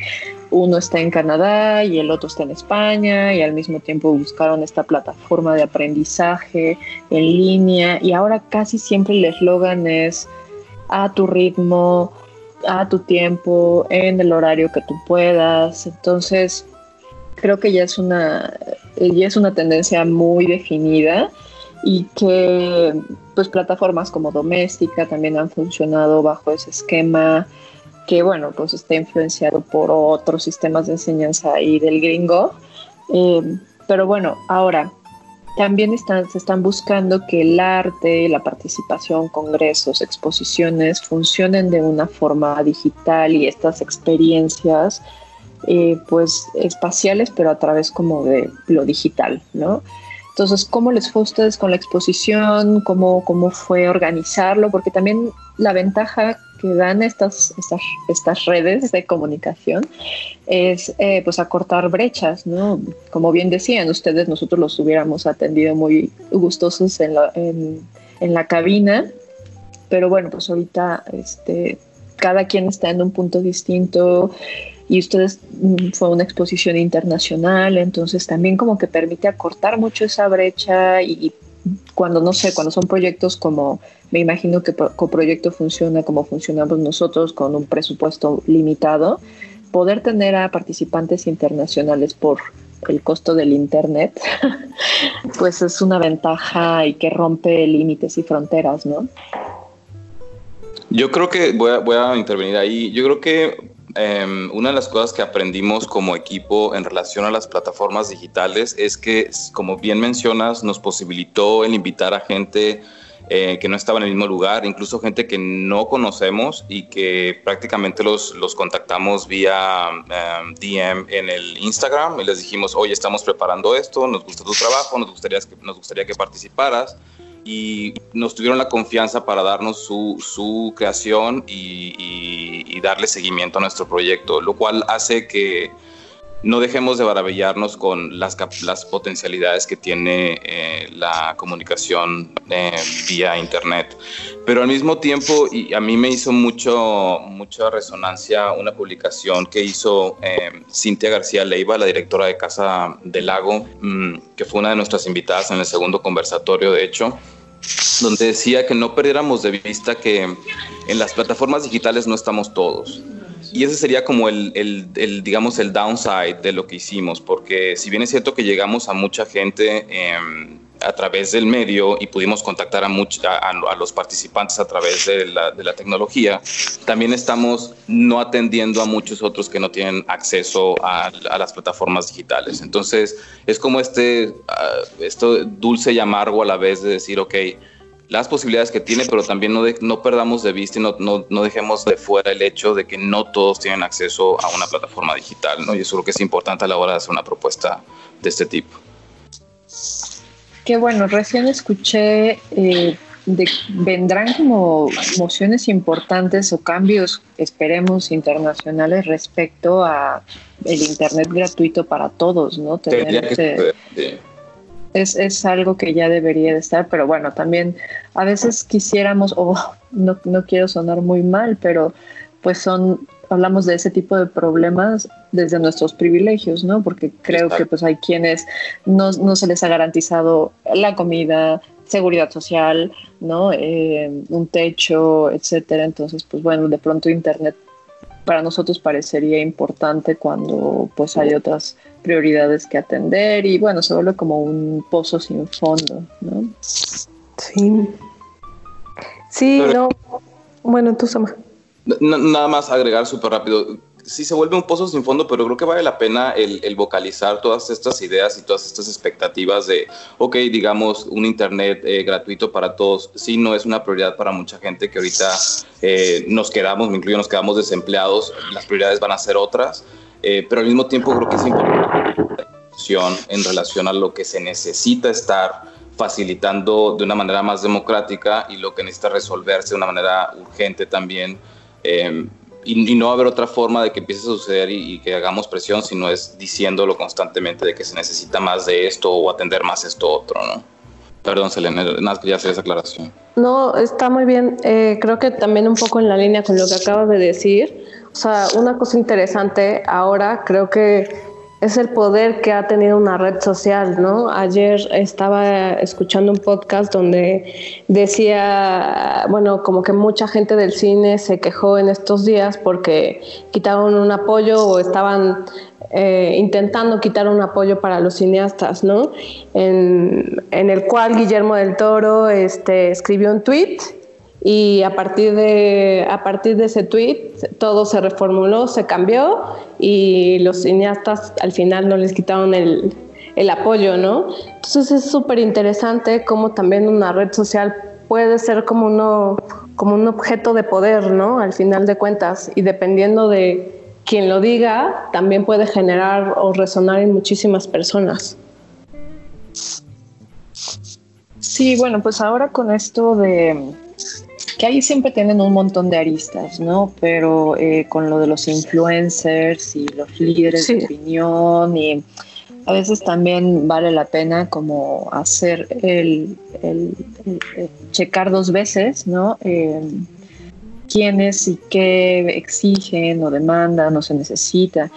uno está en Canadá y el otro está en España, y al mismo tiempo buscaron esta plataforma de aprendizaje en línea. Y ahora casi siempre el eslogan es a tu ritmo, a tu tiempo, en el horario que tú puedas. Entonces, creo que ya es una, ya es una tendencia muy definida y que pues plataformas como Doméstica también han funcionado bajo ese esquema que bueno pues está influenciado por otros sistemas de enseñanza ahí del gringo eh, pero bueno ahora también están, se están buscando que el arte, la participación, congresos, exposiciones funcionen de una forma digital y estas experiencias eh, pues espaciales pero a través como de lo digital, ¿no? Entonces, ¿cómo les fue a ustedes con la exposición? ¿Cómo, cómo fue organizarlo? Porque también la ventaja que dan estas, estas, estas redes de comunicación es eh, pues acortar brechas, ¿no? Como bien decían ustedes, nosotros los hubiéramos atendido muy gustosos en la, en, en la cabina, pero bueno, pues ahorita este, cada quien está en un punto distinto, y ustedes mm, fue una exposición internacional, entonces también como que permite acortar mucho esa brecha y, cuando no sé, cuando son proyectos como me imagino que coproyecto funciona como funcionamos nosotros con un presupuesto limitado, poder tener a participantes internacionales por el costo del internet, pues es una ventaja y que rompe límites y fronteras, ¿no? Yo creo que voy a, voy a intervenir ahí. Yo creo que Em, una de las cosas que aprendimos como equipo en relación a las plataformas digitales es que, como bien mencionas, nos posibilitó el invitar a gente eh, que no estaba en el mismo lugar, incluso gente que no conocemos y que prácticamente los, los contactamos vía em, DM en el Instagram y les dijimos, oye, estamos preparando esto, nos gusta tu trabajo, nos gustaría que, nos gustaría que participaras y nos tuvieron la confianza para darnos su, su creación y, y, darle seguimiento a nuestro proyecto, lo cual hace que no dejemos de maravillarnos con las, potencialidades que tiene eh, la comunicación eh, vía Internet. Pero al mismo tiempo, y a mí me hizo mucho, mucha resonancia una publicación que hizo eh, Cintia García Leiva, la directora de Casa del Lago, mm, que fue una de nuestras invitadas en el segundo conversatorio, de hecho, donde decía que no perdiéramos de vista que en las plataformas digitales no estamos todos y ese sería como el, el, digamos, el downside de lo que hicimos, porque si bien es cierto que llegamos a mucha gente em, a través del medio y pudimos contactar a, a, a, los participantes a través de la, de la, tecnología, también estamos no atendiendo a muchos otros que no tienen acceso a, a las plataformas digitales. Entonces, es como este, ah, esto dulce y amargo a la vez de decir, ok, las posibilidades que tiene, pero también no, no perdamos de vista y no, no, no, dejemos de fuera el hecho de que no todos tienen acceso a una plataforma digital, ¿no? Y eso es lo que es importante a la hora de hacer una propuesta de este tipo. Qué bueno, recién escuché eh, de, vendrán como mociones importantes o cambios, esperemos, internacionales respecto a el internet gratuito para todos, ¿no? Tener es, es, algo que ya debería de estar, pero bueno, también a veces quisiéramos, o no, no quiero sonar muy mal, pero pues son, hablamos de ese tipo de problemas desde nuestros privilegios, ¿no? Porque creo que pues hay quienes no, no, se les ha garantizado la comida, seguridad social, ¿no? Eh, un techo, etcétera. Entonces, pues bueno, de pronto Internet para nosotros parecería importante cuando pues hay otras prioridades que atender y bueno, se vuelve como un pozo sin fondo, ¿no? Sí. Sí, no. Bueno, tú, Sama. Nada más agregar súper rápido. Sí se vuelve un pozo sin fondo, pero creo que vale la pena el, vocalizar todas estas ideas y todas estas expectativas de, ok, digamos, un Internet eh, gratuito para todos. Sí, no es una prioridad para mucha gente que ahorita eh, nos quedamos, me incluyo, nos quedamos desempleados. Las prioridades van a ser otras eh, pero al mismo tiempo creo que es importante en relación a lo que se necesita estar facilitando de una manera más democrática y lo que necesita resolverse de una manera urgente también. Eh, y, no va a haber otra forma de que empiece a suceder y, que hagamos presión, sino es diciéndolo constantemente de que se necesita más de esto o atender más esto otro, ¿no? Perdón, Selena, ya hacer esa aclaración. No, está muy bien. Eh, creo que también un poco en la línea con lo que acabas de decir. O sea, una cosa interesante ahora creo que es el poder que ha tenido una red social, ¿no? Ayer estaba escuchando un podcast donde decía, bueno, como que mucha gente del cine se quejó en estos días porque quitaron un apoyo o estaban eh, intentando quitar un apoyo para los cineastas, ¿no? En, en el cual Guillermo del Toro este, escribió un tweet y a partir de, a partir de ese tweet todo se reformuló, se cambió y los cineastas al final no les quitaron el, el apoyo, ¿no? Entonces es súper interesante cómo también una red social puede ser como, uno, como un objeto de poder, ¿no? Al final de cuentas y dependiendo de quien lo diga, también puede generar o resonar en muchísimas personas. Sí, bueno, pues ahora con esto de que ahí siempre tienen un montón de aristas, ¿no? Pero eh, con lo de los influencers y los líderes de opinión y a veces también vale la pena como hacer el, checar dos veces, ¿no? Eh, quiénes y qué exigen o demandan o se necesita.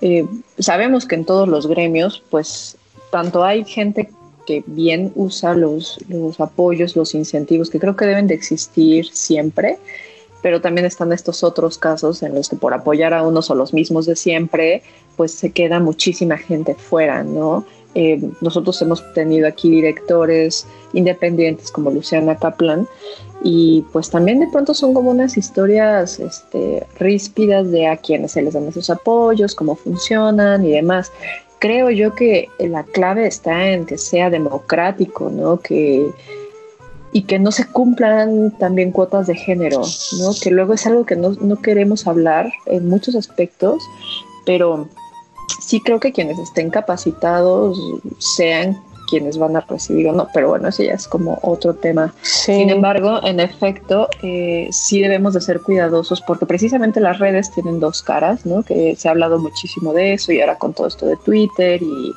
Eh, sabemos que en todos los gremios, pues tanto hay gente que bien usa los, apoyos, los incentivos, que creo que deben de existir siempre, pero también están estos otros casos en los que por apoyar a unos o los mismos de siempre, pues se queda muchísima gente fuera, ¿no? Eh, nosotros hemos tenido aquí directores independientes como Luciana Kaplan y pues también de pronto son como unas historias este, ríspidas de a quienes se les dan esos apoyos, cómo funcionan y demás creo yo que la clave está en que sea democrático, ¿no? Que, y que no se cumplan también cuotas de género, ¿no? Que luego es algo que no, no queremos hablar en muchos aspectos, pero sí creo que quienes estén capacitados sean quienes van a recibir o no, pero bueno, ese ya es como otro tema. Sin embargo, en efecto, eh, sí debemos de ser cuidadosos porque precisamente las redes tienen dos caras, ¿no? Que se ha hablado muchísimo de eso y ahora con todo esto de Twitter y,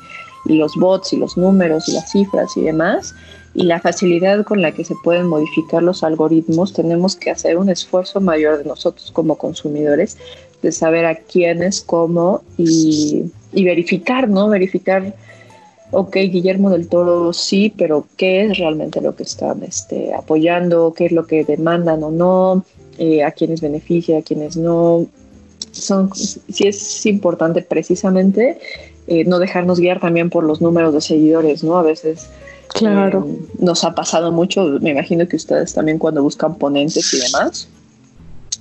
y los bots y los números y las cifras y demás y la facilidad con la que se pueden modificar los algoritmos, tenemos que hacer un esfuerzo mayor de nosotros como consumidores de saber a quiénes, cómo y, y verificar, ¿no? Verificar ok, Guillermo del Toro sí, pero ¿qué es realmente lo que están este, apoyando? ¿Qué es lo que demandan o no? Eh, ¿A quiénes beneficia, a quiénes no? Son, sí es importante precisamente eh, no dejarnos guiar también por los números de seguidores, ¿no? A veces claro. Eh, nos ha pasado mucho, me imagino que ustedes también cuando buscan ponentes y demás,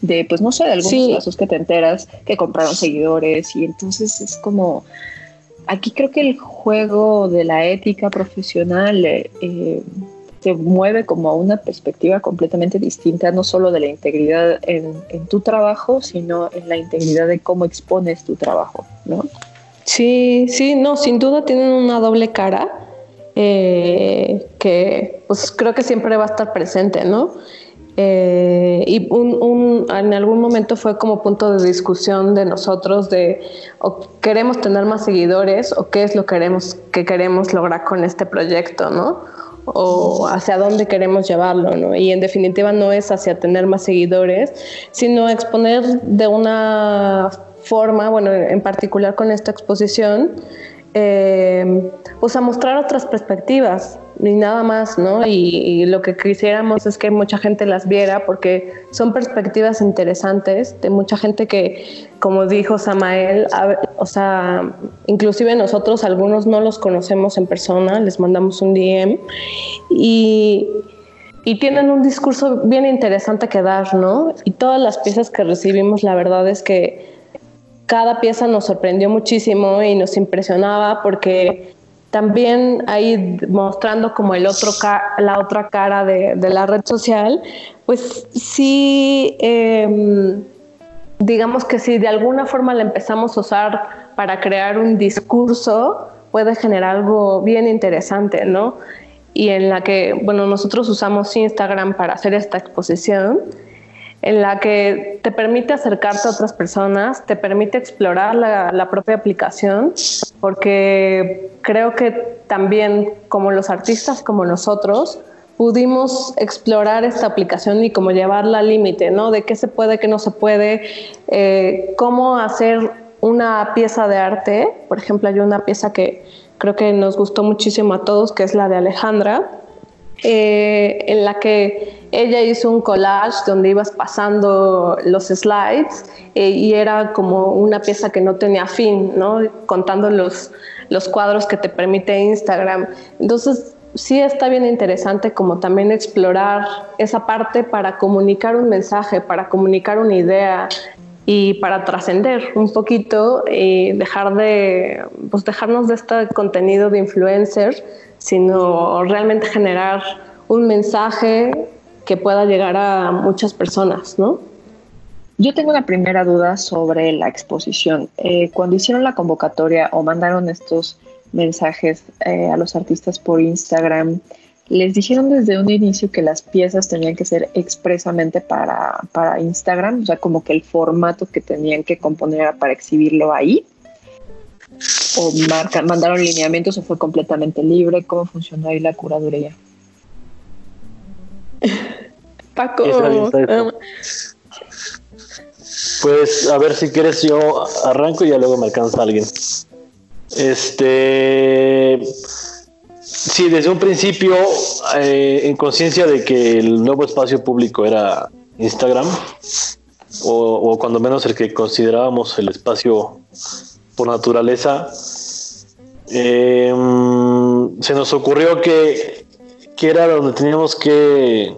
de pues no sé, de algunos casos que te enteras que compraron seguidores y entonces es como aquí creo que el juego de la ética profesional eh, eh, se mueve como a una perspectiva completamente distinta, no solo de la integridad en, tu trabajo, sino en la integridad de cómo expones tu trabajo, ¿no? Sí, sí, no, sin duda tienen una doble cara eh, que pues creo que siempre va a estar presente, ¿no? Eh, y un, en algún momento fue como punto de discusión de nosotros de o queremos tener más seguidores o qué es lo que queremos, que queremos lograr con este proyecto, ¿no? O hacia dónde queremos llevarlo, ¿no? Y en definitiva no es hacia tener más seguidores, sino exponer de una forma, bueno, en particular con esta exposición, eh, pues a mostrar otras perspectivas, ni nada más, ¿no? Y, lo que quisiéramos es que mucha gente las viera porque son perspectivas interesantes de mucha gente que, como dijo Samael, o sea, inclusive nosotros algunos no los conocemos en persona, les mandamos un DM y, y tienen un discurso bien interesante que dar, ¿no? Y todas las piezas que recibimos, la verdad es que cada pieza nos sorprendió muchísimo y nos impresionaba porque también ahí mostrando como el otro la otra cara de, la red social, pues sí, em, digamos que si de alguna forma la empezamos a usar para crear un discurso, puede generar algo bien interesante, ¿no? Y en la que, bueno, nosotros usamos Instagram para hacer esta exposición en la que te permite acercarte a otras personas, te permite explorar la, propia aplicación, porque creo que también como los artistas, como nosotros, pudimos explorar esta aplicación y cómo llevarla al límite, ¿no? De qué se puede, qué no se puede, eh, cómo hacer una pieza de arte. Por ejemplo, hay una pieza que creo que nos gustó muchísimo a todos, que es la de Alejandra, eh, en la que ella hizo un collage donde ibas pasando los slides eh, y era como una pieza que no tenía fin, ¿no? Contando los, los cuadros que te permite Instagram. Entonces, sí está bien interesante como también explorar esa parte para comunicar un mensaje, para comunicar una idea y para trascender un poquito y dejar de, pues dejarnos de este contenido de influencer, sino realmente generar un mensaje que pueda llegar a muchas personas, ¿no? Yo tengo una primera duda sobre la exposición. Eh, cuando hicieron la convocatoria o mandaron estos mensajes eh, a los artistas por Instagram, les dijeron desde un inicio que las piezas tenían que ser expresamente para, para Instagram, o sea, como que el formato que tenían que componer era para exhibirlo ahí. ¿O mandaron lineamientos o fue completamente libre? ¿Cómo funcionó ahí la curaduría? Paco. Pues a ver si quieres yo arranco y ya luego me alcanza alguien. Este sí, desde un principio, eh, en conciencia de que el nuevo espacio público era Instagram, o, cuando menos el que considerábamos el espacio por naturaleza, em, se nos ocurrió que, que era donde teníamos que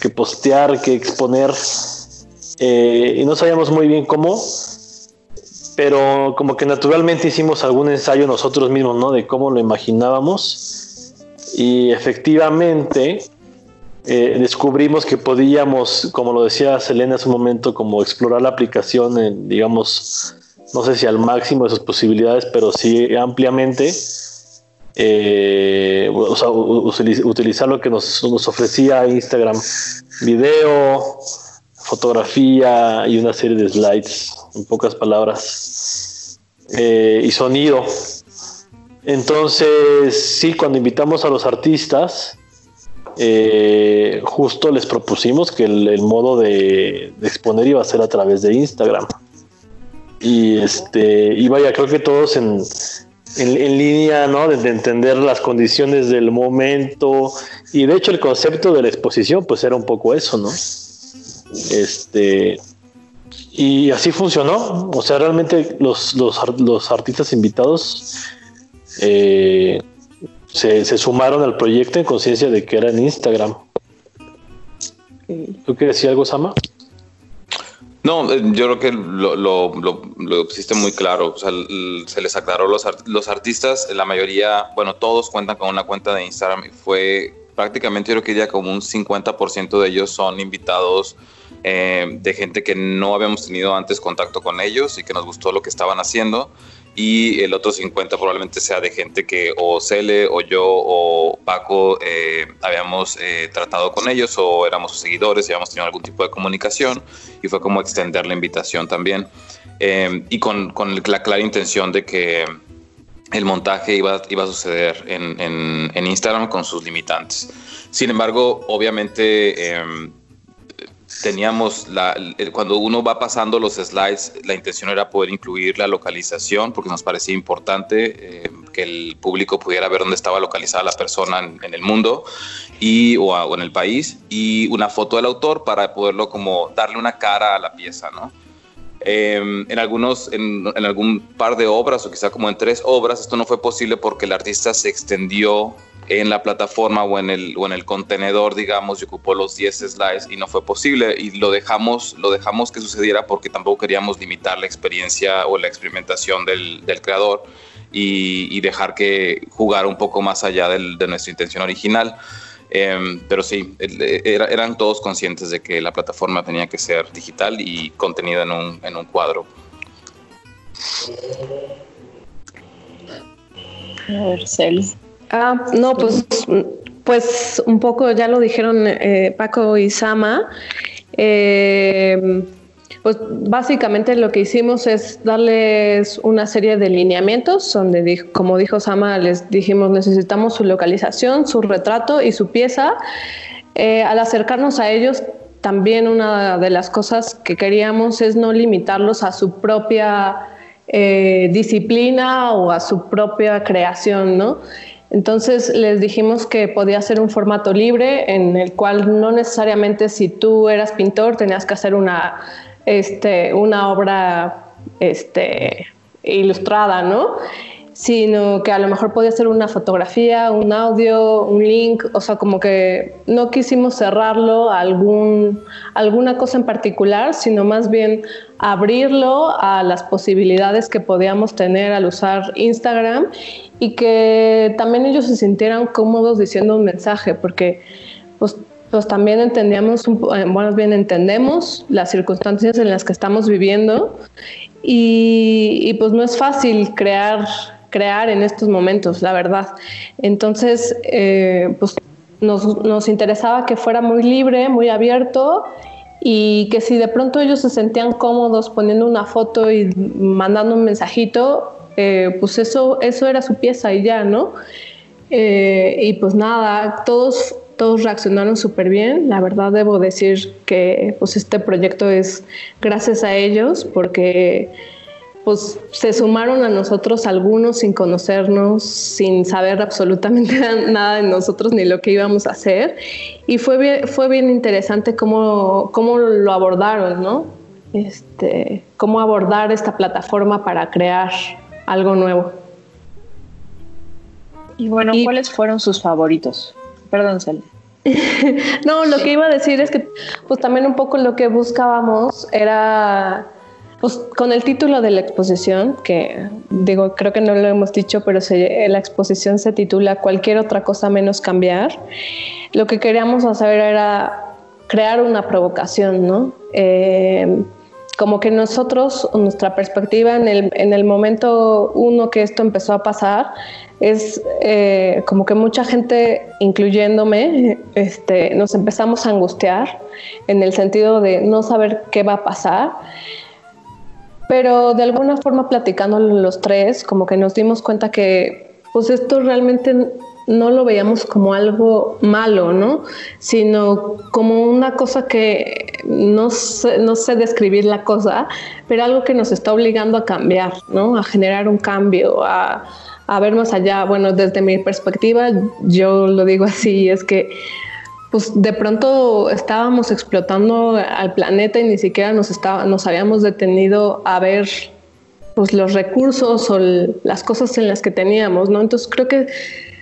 que, postear, que exponer, eh, y no sabíamos muy bien cómo, pero como que naturalmente hicimos algún ensayo nosotros mismos, ¿no? De cómo lo imaginábamos, y efectivamente eh, descubrimos que podíamos, como lo decía Selena hace un momento, como explorar la aplicación, en, digamos, no sé si al máximo de sus posibilidades, pero sí ampliamente. Eh, o sea, utilizar lo que nos, nos, ofrecía Instagram, video, fotografía y una serie de slides, en pocas palabras, eh, y sonido. Entonces, sí, cuando invitamos a los artistas, eh, justo les propusimos que el, modo de, exponer iba a ser a través de Instagram. Y este, y vaya, creo que todos en, en, línea, ¿no? De, entender las condiciones del momento. Y de hecho, el concepto de la exposición, pues era un poco eso, ¿no? Este. Y así funcionó. O sea, realmente los, los, los artistas invitados eh, se, sumaron al proyecto en conciencia de que era en Instagram. ¿Tú quieres decir algo, Sama? No, eh, yo creo que lo, lo, lo, pusiste muy claro. O sea, se les aclaró los, los artistas, la mayoría, bueno, todos cuentan con una cuenta de Instagram y fue prácticamente, yo creo que ya como un 50% de ellos son invitados eh, de gente que no habíamos tenido antes contacto con ellos y que nos gustó lo que estaban haciendo y el otro 50 probablemente sea de gente que o Cele o yo o Paco eh, habíamos eh, tratado con ellos o éramos sus seguidores y habíamos tenido algún tipo de comunicación y fue como extender la invitación también eh, y con, con, la clara intención de que el montaje iba, iba a suceder en, en, en Instagram con sus limitantes. Sin embargo, obviamente teníamos la, cuando uno va pasando los slides, la intención era poder incluir la localización porque nos parecía importante eh, que el público pudiera ver dónde estaba localizada la persona en, el mundo y, o, en el país y una foto del autor para poderlo como darle una cara a la pieza, ¿no? Em, en algunos, en, en, algún par de obras o quizá como en tres obras, esto no fue posible porque el artista se extendió en la plataforma o en el, o en el contenedor, digamos, y ocupó los 10 slides y no fue posible y lo dejamos, lo dejamos que sucediera porque tampoco queríamos limitar la experiencia o la experimentación del, del creador y, y, dejar que jugara un poco más allá del, de nuestra intención original. Em, pero sí, era, eran todos conscientes de que la plataforma tenía que ser digital y contenida en un, en un cuadro. A ver, Cel. Ah, no, pues, pues un poco ya lo dijeron eh, Paco y Sama. Eh, pues básicamente lo que hicimos es darles una serie de lineamientos donde, como dijo Sama, les dijimos necesitamos su localización, su retrato y su pieza. Eh, al acercarnos a ellos, también una de las cosas que queríamos es no limitarlos a su propia disciplina o a su propia creación, ¿no? Entonces les dijimos que podía ser un formato libre en el cual no necesariamente si tú eras pintor tenías que hacer una, este, una obra este, ilustrada, ¿no? Sino que a lo mejor podía ser una fotografía, un audio, un link, o sea, como que no quisimos cerrarlo a algún, alguna cosa en particular, sino más bien abrirlo a las posibilidades que podíamos tener al usar Instagram y que también ellos se sintieran cómodos diciendo un mensaje, porque pues, pues también entendíamos, eh, bueno, bien entendemos las circunstancias en las que estamos viviendo y, pues no es fácil crear, crear en estos momentos, la verdad. Entonces, eh, pues nos, nos interesaba que fuera muy libre, muy abierto y que si de pronto ellos se sentían cómodos poniendo una foto y mandando un mensajito, eh, pues eso, eso era su pieza y ya, ¿no? Eh, y pues nada, todos, todos reaccionaron súper bien. La verdad debo decir que pues este proyecto es gracias a ellos porque pues se sumaron a nosotros algunos sin conocernos, sin saber absolutamente nada de nosotros ni lo que íbamos a hacer. Y fue bien, fue bien interesante cómo, cómo lo abordaron, ¿no? Este, cómo abordar esta plataforma para crear algo nuevo. Y bueno, ¿cuáles fueron sus favoritos? Perdón, Sal. no, lo que iba a decir es que pues también un poco lo que buscábamos era pues con el título de la exposición, que digo, creo que no lo hemos dicho, pero la exposición se titula Cualquier otra cosa menos cambiar, lo que queríamos hacer era crear una provocación, ¿no? Eh, como que nosotros, nuestra perspectiva en el, en el momento uno que esto empezó a pasar, es eh, como que mucha gente, incluyéndome, este, nos empezamos a angustiar en el sentido de no saber qué va a pasar. Pero de alguna forma platicando los tres, como que nos dimos cuenta que pues esto realmente no lo veíamos como algo malo, ¿no? Sino como una cosa que no sé, no sé describir la cosa, pero algo que nos está obligando a cambiar, ¿no? A generar un cambio, a, a ver más allá. Bueno, desde mi perspectiva, yo lo digo así, es que pues de pronto estábamos explotando al planeta y ni siquiera nos, estaba, nos habíamos detenido a ver pues los recursos o las cosas en las que teníamos, ¿no? Entonces creo que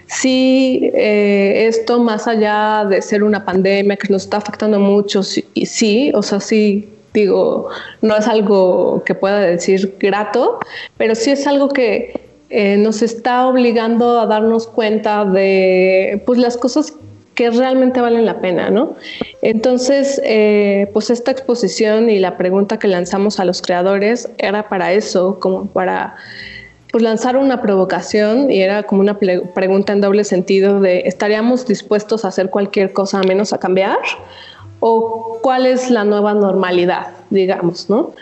sí, eh, esto más allá de ser una pandemia que nos está afectando mucho, sí, sí, o sea, sí, digo, no es algo que pueda decir grato, pero sí es algo que eh, nos está obligando a darnos cuenta de pues las cosas que realmente valen la pena, ¿no? Entonces, eh, pues esta exposición y la pregunta que lanzamos a los creadores era para eso, como para pues lanzar una provocación y era como una pregunta en doble sentido de ¿estaríamos dispuestos a hacer cualquier cosa menos a cambiar? ¿O cuál es la nueva normalidad, digamos, ¿no?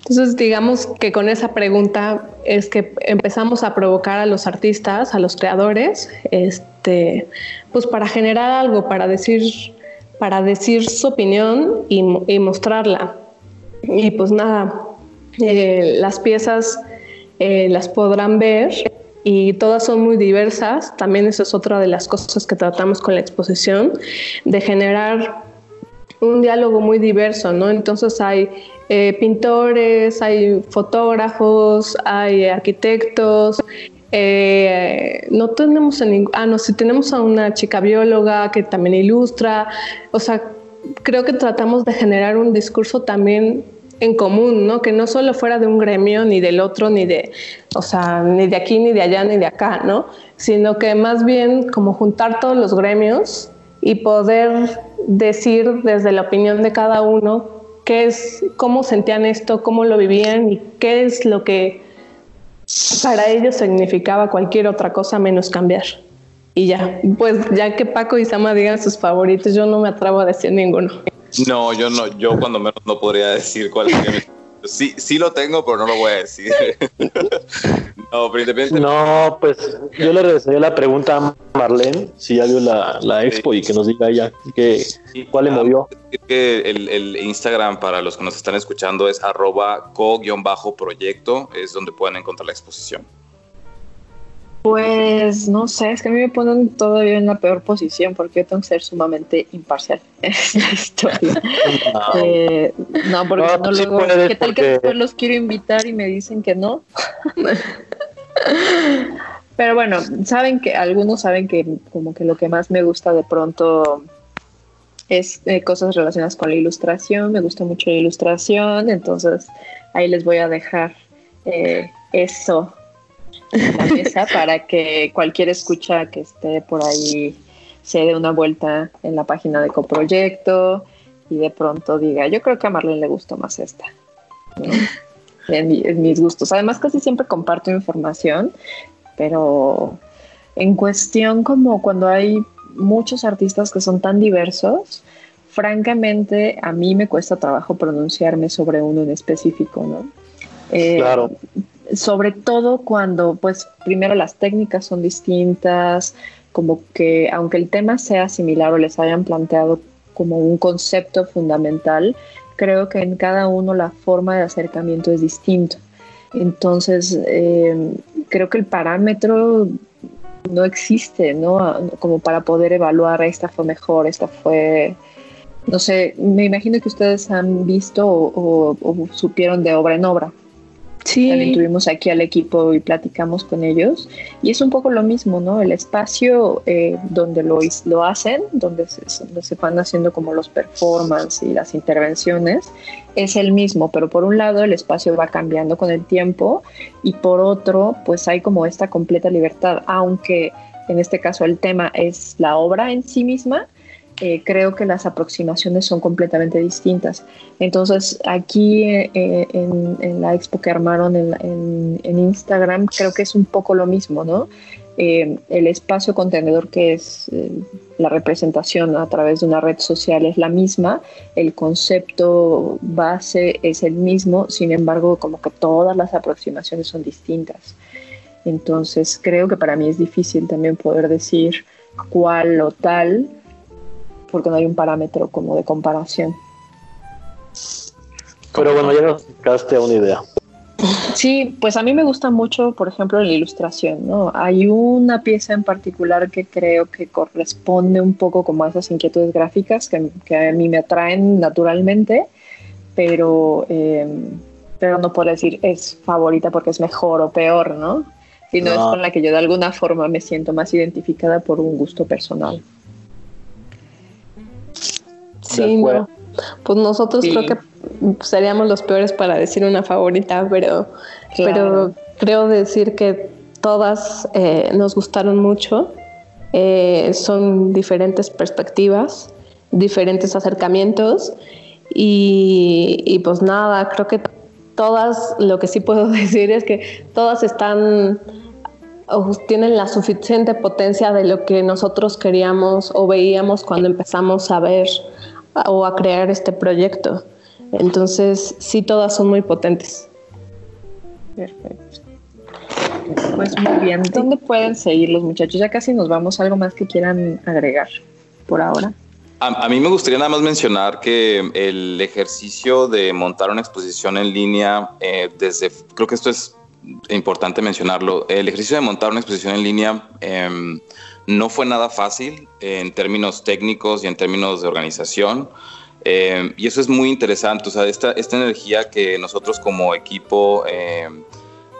Entonces, digamos que con esa pregunta es que empezamos a provocar a los artistas, a los creadores, este, pues para generar algo, para decir, para decir su opinión y, mostrarla. Y pues nada, eh, las piezas eh, las podrán ver y todas son muy diversas. También eso es otra de las cosas que tratamos con la exposición, de generar un diálogo muy diverso, ¿no? Entonces hay eh, pintores, hay fotógrafos, hay arquitectos. Eh, no tenemos a ah, no, sí tenemos a una chica bióloga que también ilustra. O sea, creo que tratamos de generar un discurso también en común, ¿no? Que no solo fuera de un gremio, ni del otro, ni de, o sea, ni de aquí, ni de allá, ni de acá, ¿no? Sino que más bien como juntar todos los gremios y poder decir desde la opinión de cada uno qué es, cómo sentían esto, cómo lo vivían y qué es lo que para ellos significaba cualquier otra cosa menos cambiar. Y ya, pues ya que Paco y Sama digan sus favoritos, yo no me atrevo a decir ninguno. No, yo no, yo cuando menos no podría decir cuál es Sí, sí lo tengo, pero no lo voy a decir. no, pero No, pues yo le regresaría la pregunta a Marlene, si ya vio la, expo y que nos diga ella que, cuál le movió. Que el, Instagram para los que nos están escuchando es arroba co-proyecto, es donde pueden encontrar la exposición. Pues no sé, es que a mí me ponen todavía en la peor posición porque yo tengo que ser sumamente imparcial en la historia. No, eh, no porque no, luego, ¿qué tal que después los quiero invitar y me dicen que no? Pero bueno, saben que algunos saben que como que lo que más me gusta de pronto es eh, cosas relacionadas con la ilustración, me gusta mucho la ilustración, entonces ahí les voy a dejar eh, eso la mesa para que cualquier escucha que esté por ahí se dé una vuelta en la página de coproyecto y de pronto diga, yo creo que a Marlene le gustó más esta. en, mis gustos. Además, casi siempre comparto información, pero en cuestión como cuando hay muchos artistas que son tan diversos, francamente a mí me cuesta trabajo pronunciarme sobre uno en específico, ¿no? Eh, claro sobre todo cuando pues primero las técnicas son distintas, como que aunque el tema sea similar o les hayan planteado como un concepto fundamental, creo que en cada uno la forma de acercamiento es distinto. Entonces, eh, creo que el parámetro no existe, ¿no? Como para poder evaluar, esta fue mejor, esta fue, no sé, me imagino que ustedes han visto o supieron de obra en obra. También tuvimos aquí al equipo y platicamos con ellos. Y es un poco lo mismo, ¿no? El espacio eh, donde lo, lo hacen, donde se, donde se van haciendo como los performances y las intervenciones, es el mismo, pero por un lado el espacio va cambiando con el tiempo y por otro, pues hay como esta completa libertad, aunque en este caso el tema es la obra en sí misma, eh, creo que las aproximaciones son completamente distintas. Entonces, aquí eh, en, la expo que armaron en, Instagram, creo que es un poco lo mismo, ¿no? Eh, el espacio contenedor que es la representación a través de una red social es la misma, el concepto base es el mismo, sin embargo, como que todas las aproximaciones son distintas. Entonces, creo que para mí es difícil también poder decir cuál o tal, porque no hay un parámetro como de comparación. Pero bueno, ya nos explicaste una idea. Sí, pues a mí me gusta mucho, por ejemplo, la ilustración, ¿no? Hay una pieza en particular que creo que corresponde un poco como a esas inquietudes gráficas que, a mí me atraen naturalmente, pero, eh, pero no puedo decir es favorita porque es mejor o peor, ¿no? Sino es con la que yo de alguna forma me siento más identificada por un gusto personal. Sí, no. Pues nosotros creo que seríamos los peores para decir una favorita, pero, pero creo decir que todas eh, nos gustaron mucho. Eh, son diferentes perspectivas, diferentes acercamientos y, y, pues nada, creo que todas, lo que sí puedo decir es que todas están o tienen la suficiente potencia de lo que nosotros queríamos o veíamos cuando empezamos a ver o a crear este proyecto. Entonces, sí, todas son muy potentes. Perfecto. Pues muy bien. ¿Dónde pueden seguir los muchachos? Ya casi nos vamos. ¿Algo más que quieran agregar por ahora? A, mí me gustaría nada más mencionar que el ejercicio de montar una exposición en línea, eh, desde, creo que esto es importante mencionarlo, el ejercicio de montar una exposición en línea em, no fue nada fácil en términos técnicos y en términos de organización. Eh, y eso es muy interesante, o sea, esta, esta energía que nosotros como equipo eh,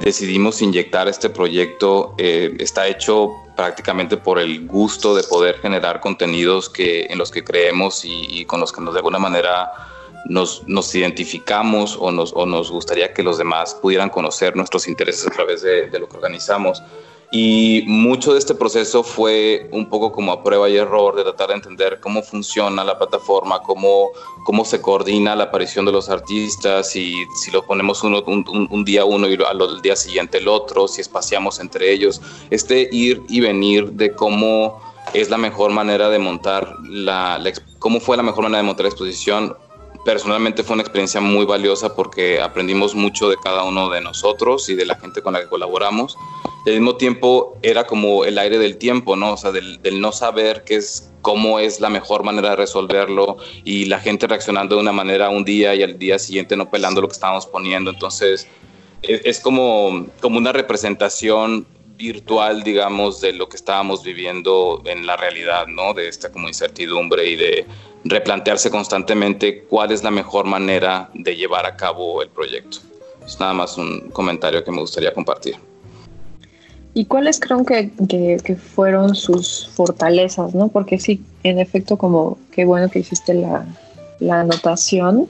decidimos inyectar a este proyecto eh, está hecho prácticamente por el gusto de poder generar contenidos que, en los que creemos y, con los que nos de alguna manera nos, nos identificamos o nos, o nos, gustaría que los demás pudieran conocer nuestros intereses a través de, de lo que organizamos. Y mucho de este proceso fue un poco como a prueba y error de tratar de entender cómo funciona la plataforma, cómo, cómo se coordina la aparición de los artistas, y si lo ponemos uno, un, día uno y al día siguiente el otro, si espaciamos entre ellos. Este ir y venir de cómo es la mejor manera de montar la, la cómo fue la mejor manera de montar la exposición personalmente fue una experiencia muy valiosa porque aprendimos mucho de cada uno de nosotros y de la gente con la que colaboramos. Al mismo tiempo era como el aire del tiempo, ¿no? O sea, del, no saber qué es, cómo es la mejor manera de resolverlo y la gente reaccionando de una manera un día y al día siguiente no pelando lo que estábamos poniendo. Entonces, es, es como, como una representación virtual, digamos, de lo que estábamos viviendo en la realidad, ¿no? De esta como incertidumbre y de replantearse constantemente cuál es la mejor manera de llevar a cabo el proyecto. Es nada más un comentario que me gustaría compartir. ¿Y cuáles creen que, que, fueron sus fortalezas? ¿no? Porque sí, en efecto, como qué bueno que hiciste la, la anotación.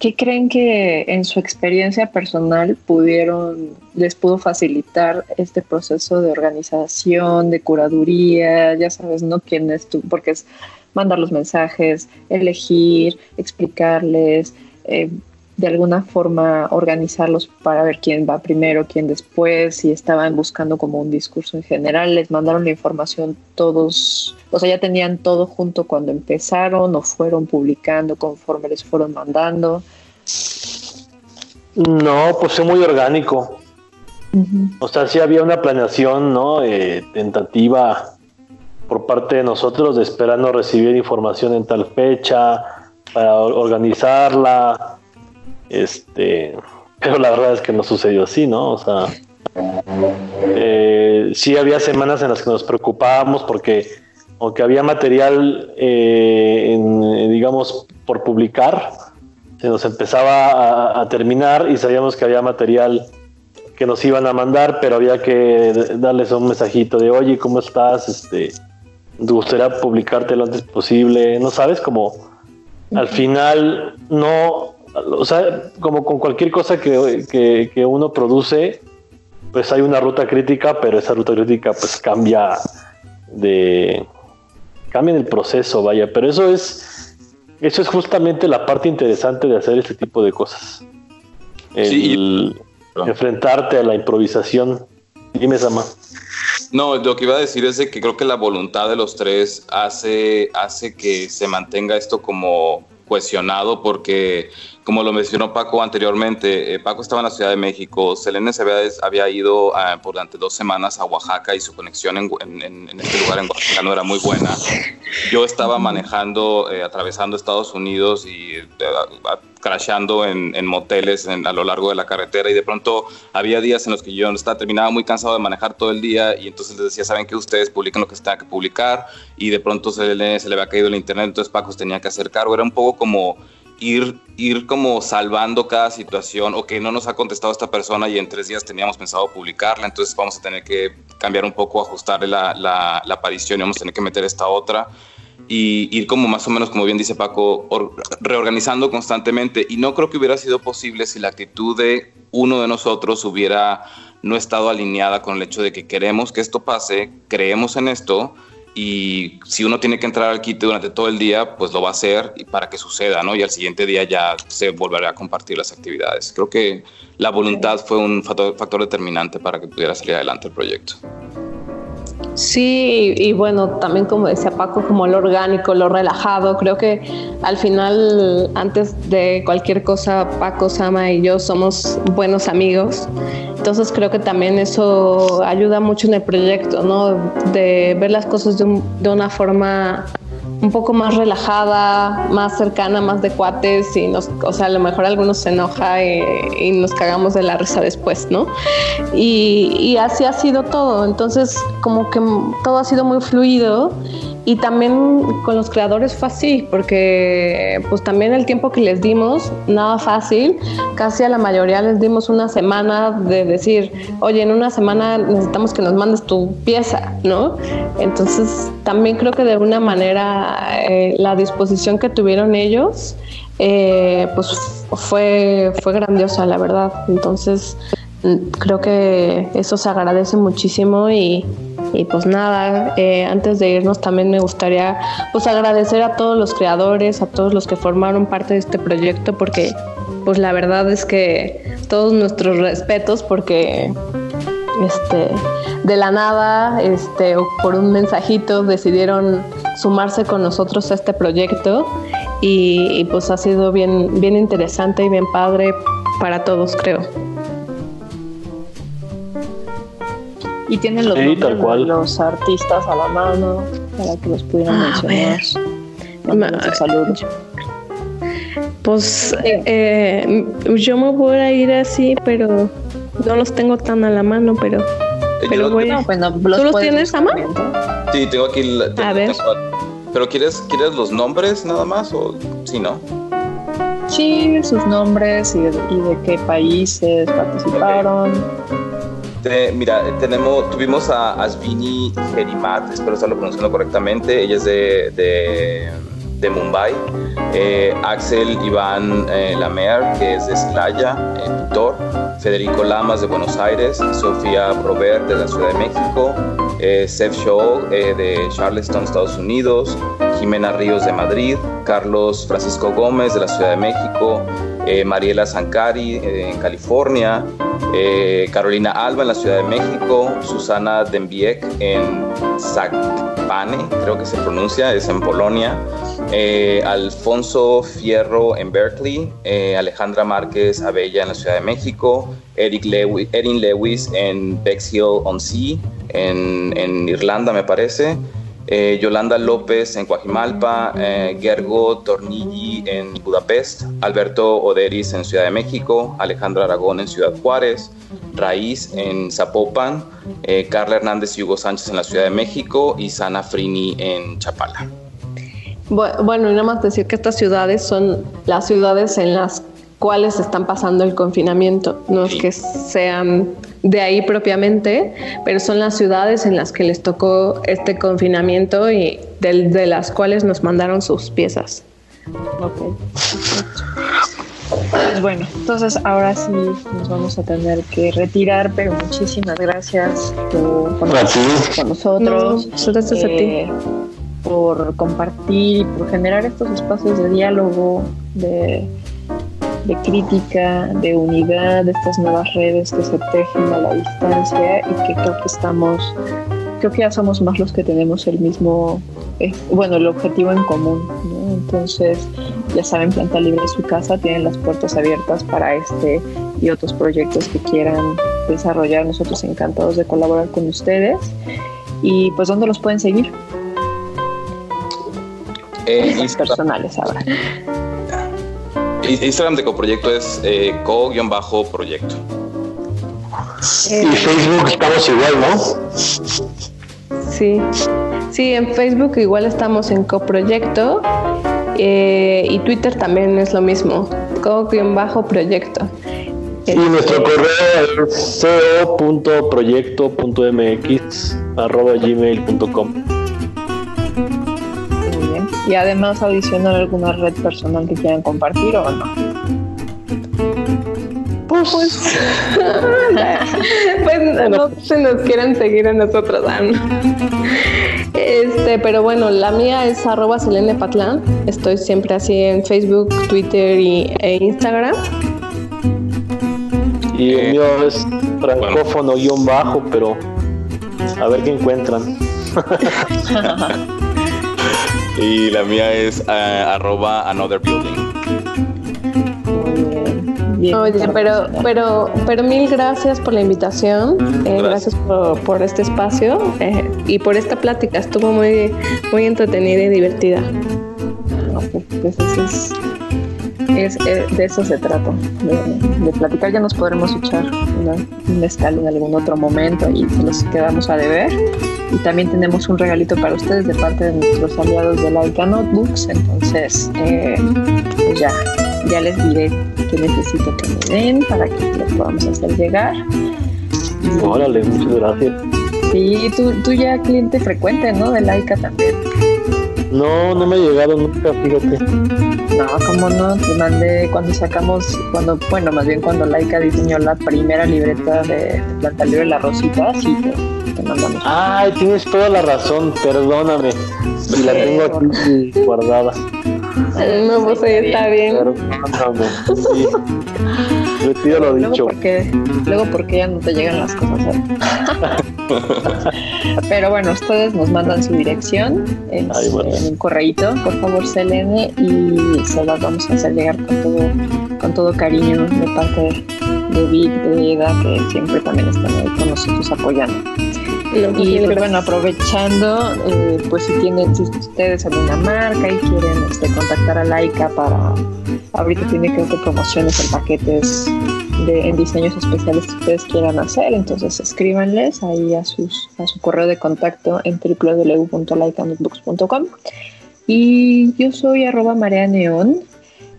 ¿Qué creen que en su experiencia personal pudieron, les pudo facilitar este proceso de organización, de curaduría? Ya sabes, ¿no? ¿Quién es tú? Porque es mandar los mensajes, elegir, explicarles, eh, de alguna forma organizarlos para ver quién va primero, quién después, si estaban buscando como un discurso en general, les mandaron la información todos, o sea, ya tenían todo junto cuando empezaron o fueron publicando conforme les fueron mandando. No, pues fue muy orgánico. O sea, sí había una planeación, ¿no? Eh, tentativa por parte de nosotros de esperando recibir información en tal fecha para organizarla. Este, pero la verdad es que no sucedió así, ¿no? O sea, eh, sí había semanas en las que nos preocupábamos porque aunque había material, eh, digamos, por publicar, se nos empezaba a, terminar y sabíamos que había material que nos iban a mandar, pero había que darles un mensajito de, oye, ¿cómo estás? Este, ¿Te gustaría publicarte lo antes posible? ¿No sabes? Como al final no, o sea, como con cualquier cosa que, que, uno produce, pues hay una ruta crítica, pero esa ruta crítica pues cambia de... cambia en el proceso, vaya, pero eso es eso es justamente la parte interesante de hacer este tipo de cosas. El enfrentarte a la improvisación. Dime, Sama. No, lo que iba a decir es que creo que la voluntad de los tres hace, hace que se mantenga esto como cuestionado porque como lo mencionó Paco anteriormente, eh, Paco estaba en la Ciudad de México, Selene se había, había ido por durante dos semanas a Oaxaca y su conexión en, este lugar en Oaxaca no era muy buena. Yo estaba manejando, eh, atravesando Estados Unidos y eh, crashando en, moteles a lo largo de la carretera y de pronto había días en los que yo estaba, terminaba muy cansado de manejar todo el día y entonces les decía, saben que ustedes publican lo que se tenga que publicar. Y de pronto se le, se le había caído el internet, entonces Paco tenía que hacer cargo, era un poco como ir, ir como salvando cada situación. O que no nos ha contestado esta persona y en tres días teníamos pensado publicarla, entonces vamos a tener que cambiar un poco, ajustarle la, la, aparición y vamos a tener que meter esta otra y ir como más o menos, como bien dice Paco, reorganizando constantemente. Y no creo que hubiera sido posible si la actitud de uno de nosotros hubiera no estado alineada con el hecho de que queremos que esto pase, creemos en esto y si uno tiene que entrar al kit durante todo el día, pues lo va a hacer para que suceda, ¿no? Y al siguiente día ya se volverá a compartir las actividades. Creo que la voluntad fue un factor, factor determinante para que pudiera salir adelante el proyecto. Sí, y bueno, también como decía Paco, como lo orgánico, lo relajado, creo que al final, antes de cualquier cosa, Paco, Sama y yo somos buenos amigos, entonces creo que también eso ayuda mucho en el proyecto, ¿no? De ver las cosas de, de una forma un poco más relajada, más cercana, más de cuates y nos, o sea, a lo mejor algunos se enoja y, nos cagamos de la risa después, ¿no? Y, así ha sido todo, entonces como que todo ha sido muy fluido y también con los creadores fue así, porque pues también el tiempo que les dimos, nada fácil, casi a la mayoría les dimos una semana de decir, oye, en una semana necesitamos que nos mandes tu pieza, ¿no? Entonces también creo que de alguna manera eh, la disposición que tuvieron ellos, eh, pues fue, fue grandiosa, la verdad. Entonces creo que eso se agradece muchísimo y, y pues nada, eh, antes de irnos también me gustaría pues agradecer a todos los creadores, a todos los que formaron parte de este proyecto porque pues la verdad es que todos nuestros respetos porque este de la nada este o por un mensajito decidieron sumarse con nosotros a este proyecto y, y pues ha sido bien bien interesante y bien padre para todos creo. Y tienen los nombres los artistas a la mano para que los pudieran mencionar. Saludos. Pues eh, yo me voy a ir así, pero no los tengo tan a la mano, pero, eh, pero voy a... ¿Tú los tienes a mano? Sí, tengo aquí. a ver. pero ¿quieres, ¿quieres los nombres nada más o si no? Sí, sus nombres y de, qué países participaron mira, tenemos, tuvimos a Asvini Gerimat, espero estarlo pronunciando correctamente, ella es de, de, Mumbai, eh, Axel Iván eh, Lamer, que es de Celaya, eh, pintor, Federico Lamas de Buenos Aires, Sofía Probert de la Ciudad de México, Seth Shaw de Charleston, Estados Unidos, Jimena Ríos de Madrid, Carlos Francisco Gómez de la Ciudad de México, Mariela Sancari en California, eh, Carolina Alba en la Ciudad de México, Susana Dembiek en Zakpane, creo que se pronuncia, es en Polonia, eh, Alfonso Fierro en Berkeley, eh, Alejandra Márquez Abella en la Ciudad de México, Eric Lewis, Erin Lewis en Bexhill on Sea, en, en Irlanda me parece, eh, Yolanda López en Coajimalpa, eh, Gergo Tornilli en Budapest, Alberto Oderis en Ciudad de México, Alejandro Aragón en Ciudad Juárez, Raíz en Zapopan, eh, Carla Hernández y Hugo Sánchez en la Ciudad de México y Sana Frini en Chapala. Bueno, y nada más decir que estas ciudades son las ciudades en las cuáles están pasando el confinamiento. No es que sean de ahí propiamente, pero son las ciudades en las que les tocó este confinamiento y de, las cuales nos mandaron sus piezas. Ok. Pues bueno, entonces ahora sí nos vamos a tener que retirar, pero muchísimas gracias por compartir con nosotros. gracias a ti. Eh, por compartir y por generar estos espacios de diálogo, de de crítica, de unidad, de estas nuevas redes que se tejen a la distancia y que creo que estamos, creo que ya somos más los que tenemos el mismo, eh, bueno, el objetivo en común. Entonces, ya saben, Planta Libre su casa, tienen las puertas abiertas para este y otros proyectos que quieran desarrollar. Nosotros encantados de colaborar con ustedes. Y pues, ¿dónde los pueden seguir? Eh, personales ahora. Instagram de Coproyecto es eh, co-proyecto. y Facebook estamos igual, ¿no? Sí. Sí, en Facebook igual estamos en Coproyecto. Eh, y Twitter también es lo mismo, co-proyecto. Y nuestro correo es co.proyecto.mx arroba gmail.com. Y además adicionar alguna red personal que quieran compartir o no. Pues, pues, pues no se nos quieran seguir a nosotros, Este, pero bueno, la mía es arroba Selene Patlán. Estoy siempre así en Facebook, Twitter y, e Instagram. Y el mío es francófono guion bajo, pero a ver qué encuentran. Y la mía es uh, arroba another building. Oye, pero, pero, pero mil gracias por la invitación, eh, gracias, por, por, este espacio eh, y por esta plática. Estuvo muy, muy entretenida y divertida. Pues es, es, eh, de eso se trata, de, de, platicar. Ya nos podremos echar una, un mezcal en algún otro momento y los quedamos a deber. Y también tenemos un regalito para ustedes de parte de nuestros aliados de Laika Notebooks. Entonces, eh, pues ya, ya les diré qué necesito que me den para que les podamos hacer llegar. Órale, muchas gracias. Sí, tú, tú ya cliente frecuente, ¿no? De Laika también. No, no me ha llegado nunca, fíjate. No, como no, te mandé cuando sacamos, cuando, bueno, más bien cuando Laika diseñó la primera libreta de, Planta Libre La Rosita, sí te, mandamos. Ay, tienes toda la razón, perdóname. Y la tengo aquí guardada. No, pues ahí está bien. Perdóname. Sí. Retiro lo luego dicho. Porque, luego porque ya no te llegan las cosas. ¿eh? Pero bueno, ustedes nos mandan su dirección en, un correíto, por favor, Selene, y se las vamos a hacer llegar con todo, con todo cariño de parte de Vic, de Eda, que siempre también están ahí con nosotros apoyando. Y pues, bueno, aprovechando, eh, pues si tienen, si ustedes alguna marca y quieren este, contactar a Laika para, ahorita tiene que promociones en paquetes de, en diseños especiales que ustedes quieran hacer, entonces escríbanles ahí a, sus, a su correo de contacto en www.laicanotebooks.com y yo soy arroba Marea Neón.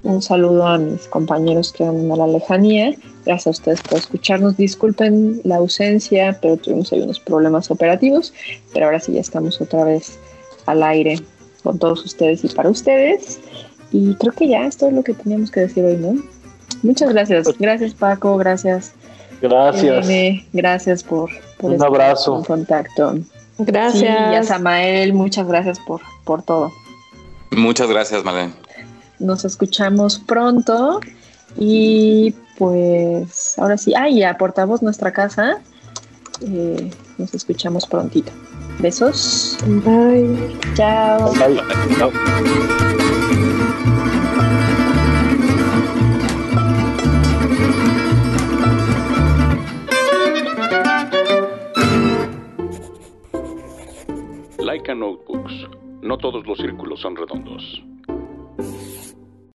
Un saludo a mis compañeros que andan a la lejanía. Gracias a ustedes por escucharnos. Disculpen la ausencia, pero tuvimos ahí unos problemas operativos. Pero ahora sí ya estamos otra vez al aire con todos ustedes y para ustedes. Y creo que ya esto es lo que teníamos que decir hoy, ¿no? Muchas gracias. Gracias, Paco. Gracias. Gracias. gracias por, Un abrazo. contacto. Gracias. y a Samael, muchas gracias por, por todo. Muchas gracias, Malén. Nos escuchamos pronto y pues ahora sí, ah, y a Portavoz Nuestra Casa, eh, nos escuchamos prontito. Besos. Bye. Chao. Bye. Chao. Laika Notebooks. No todos los círculos son redondos.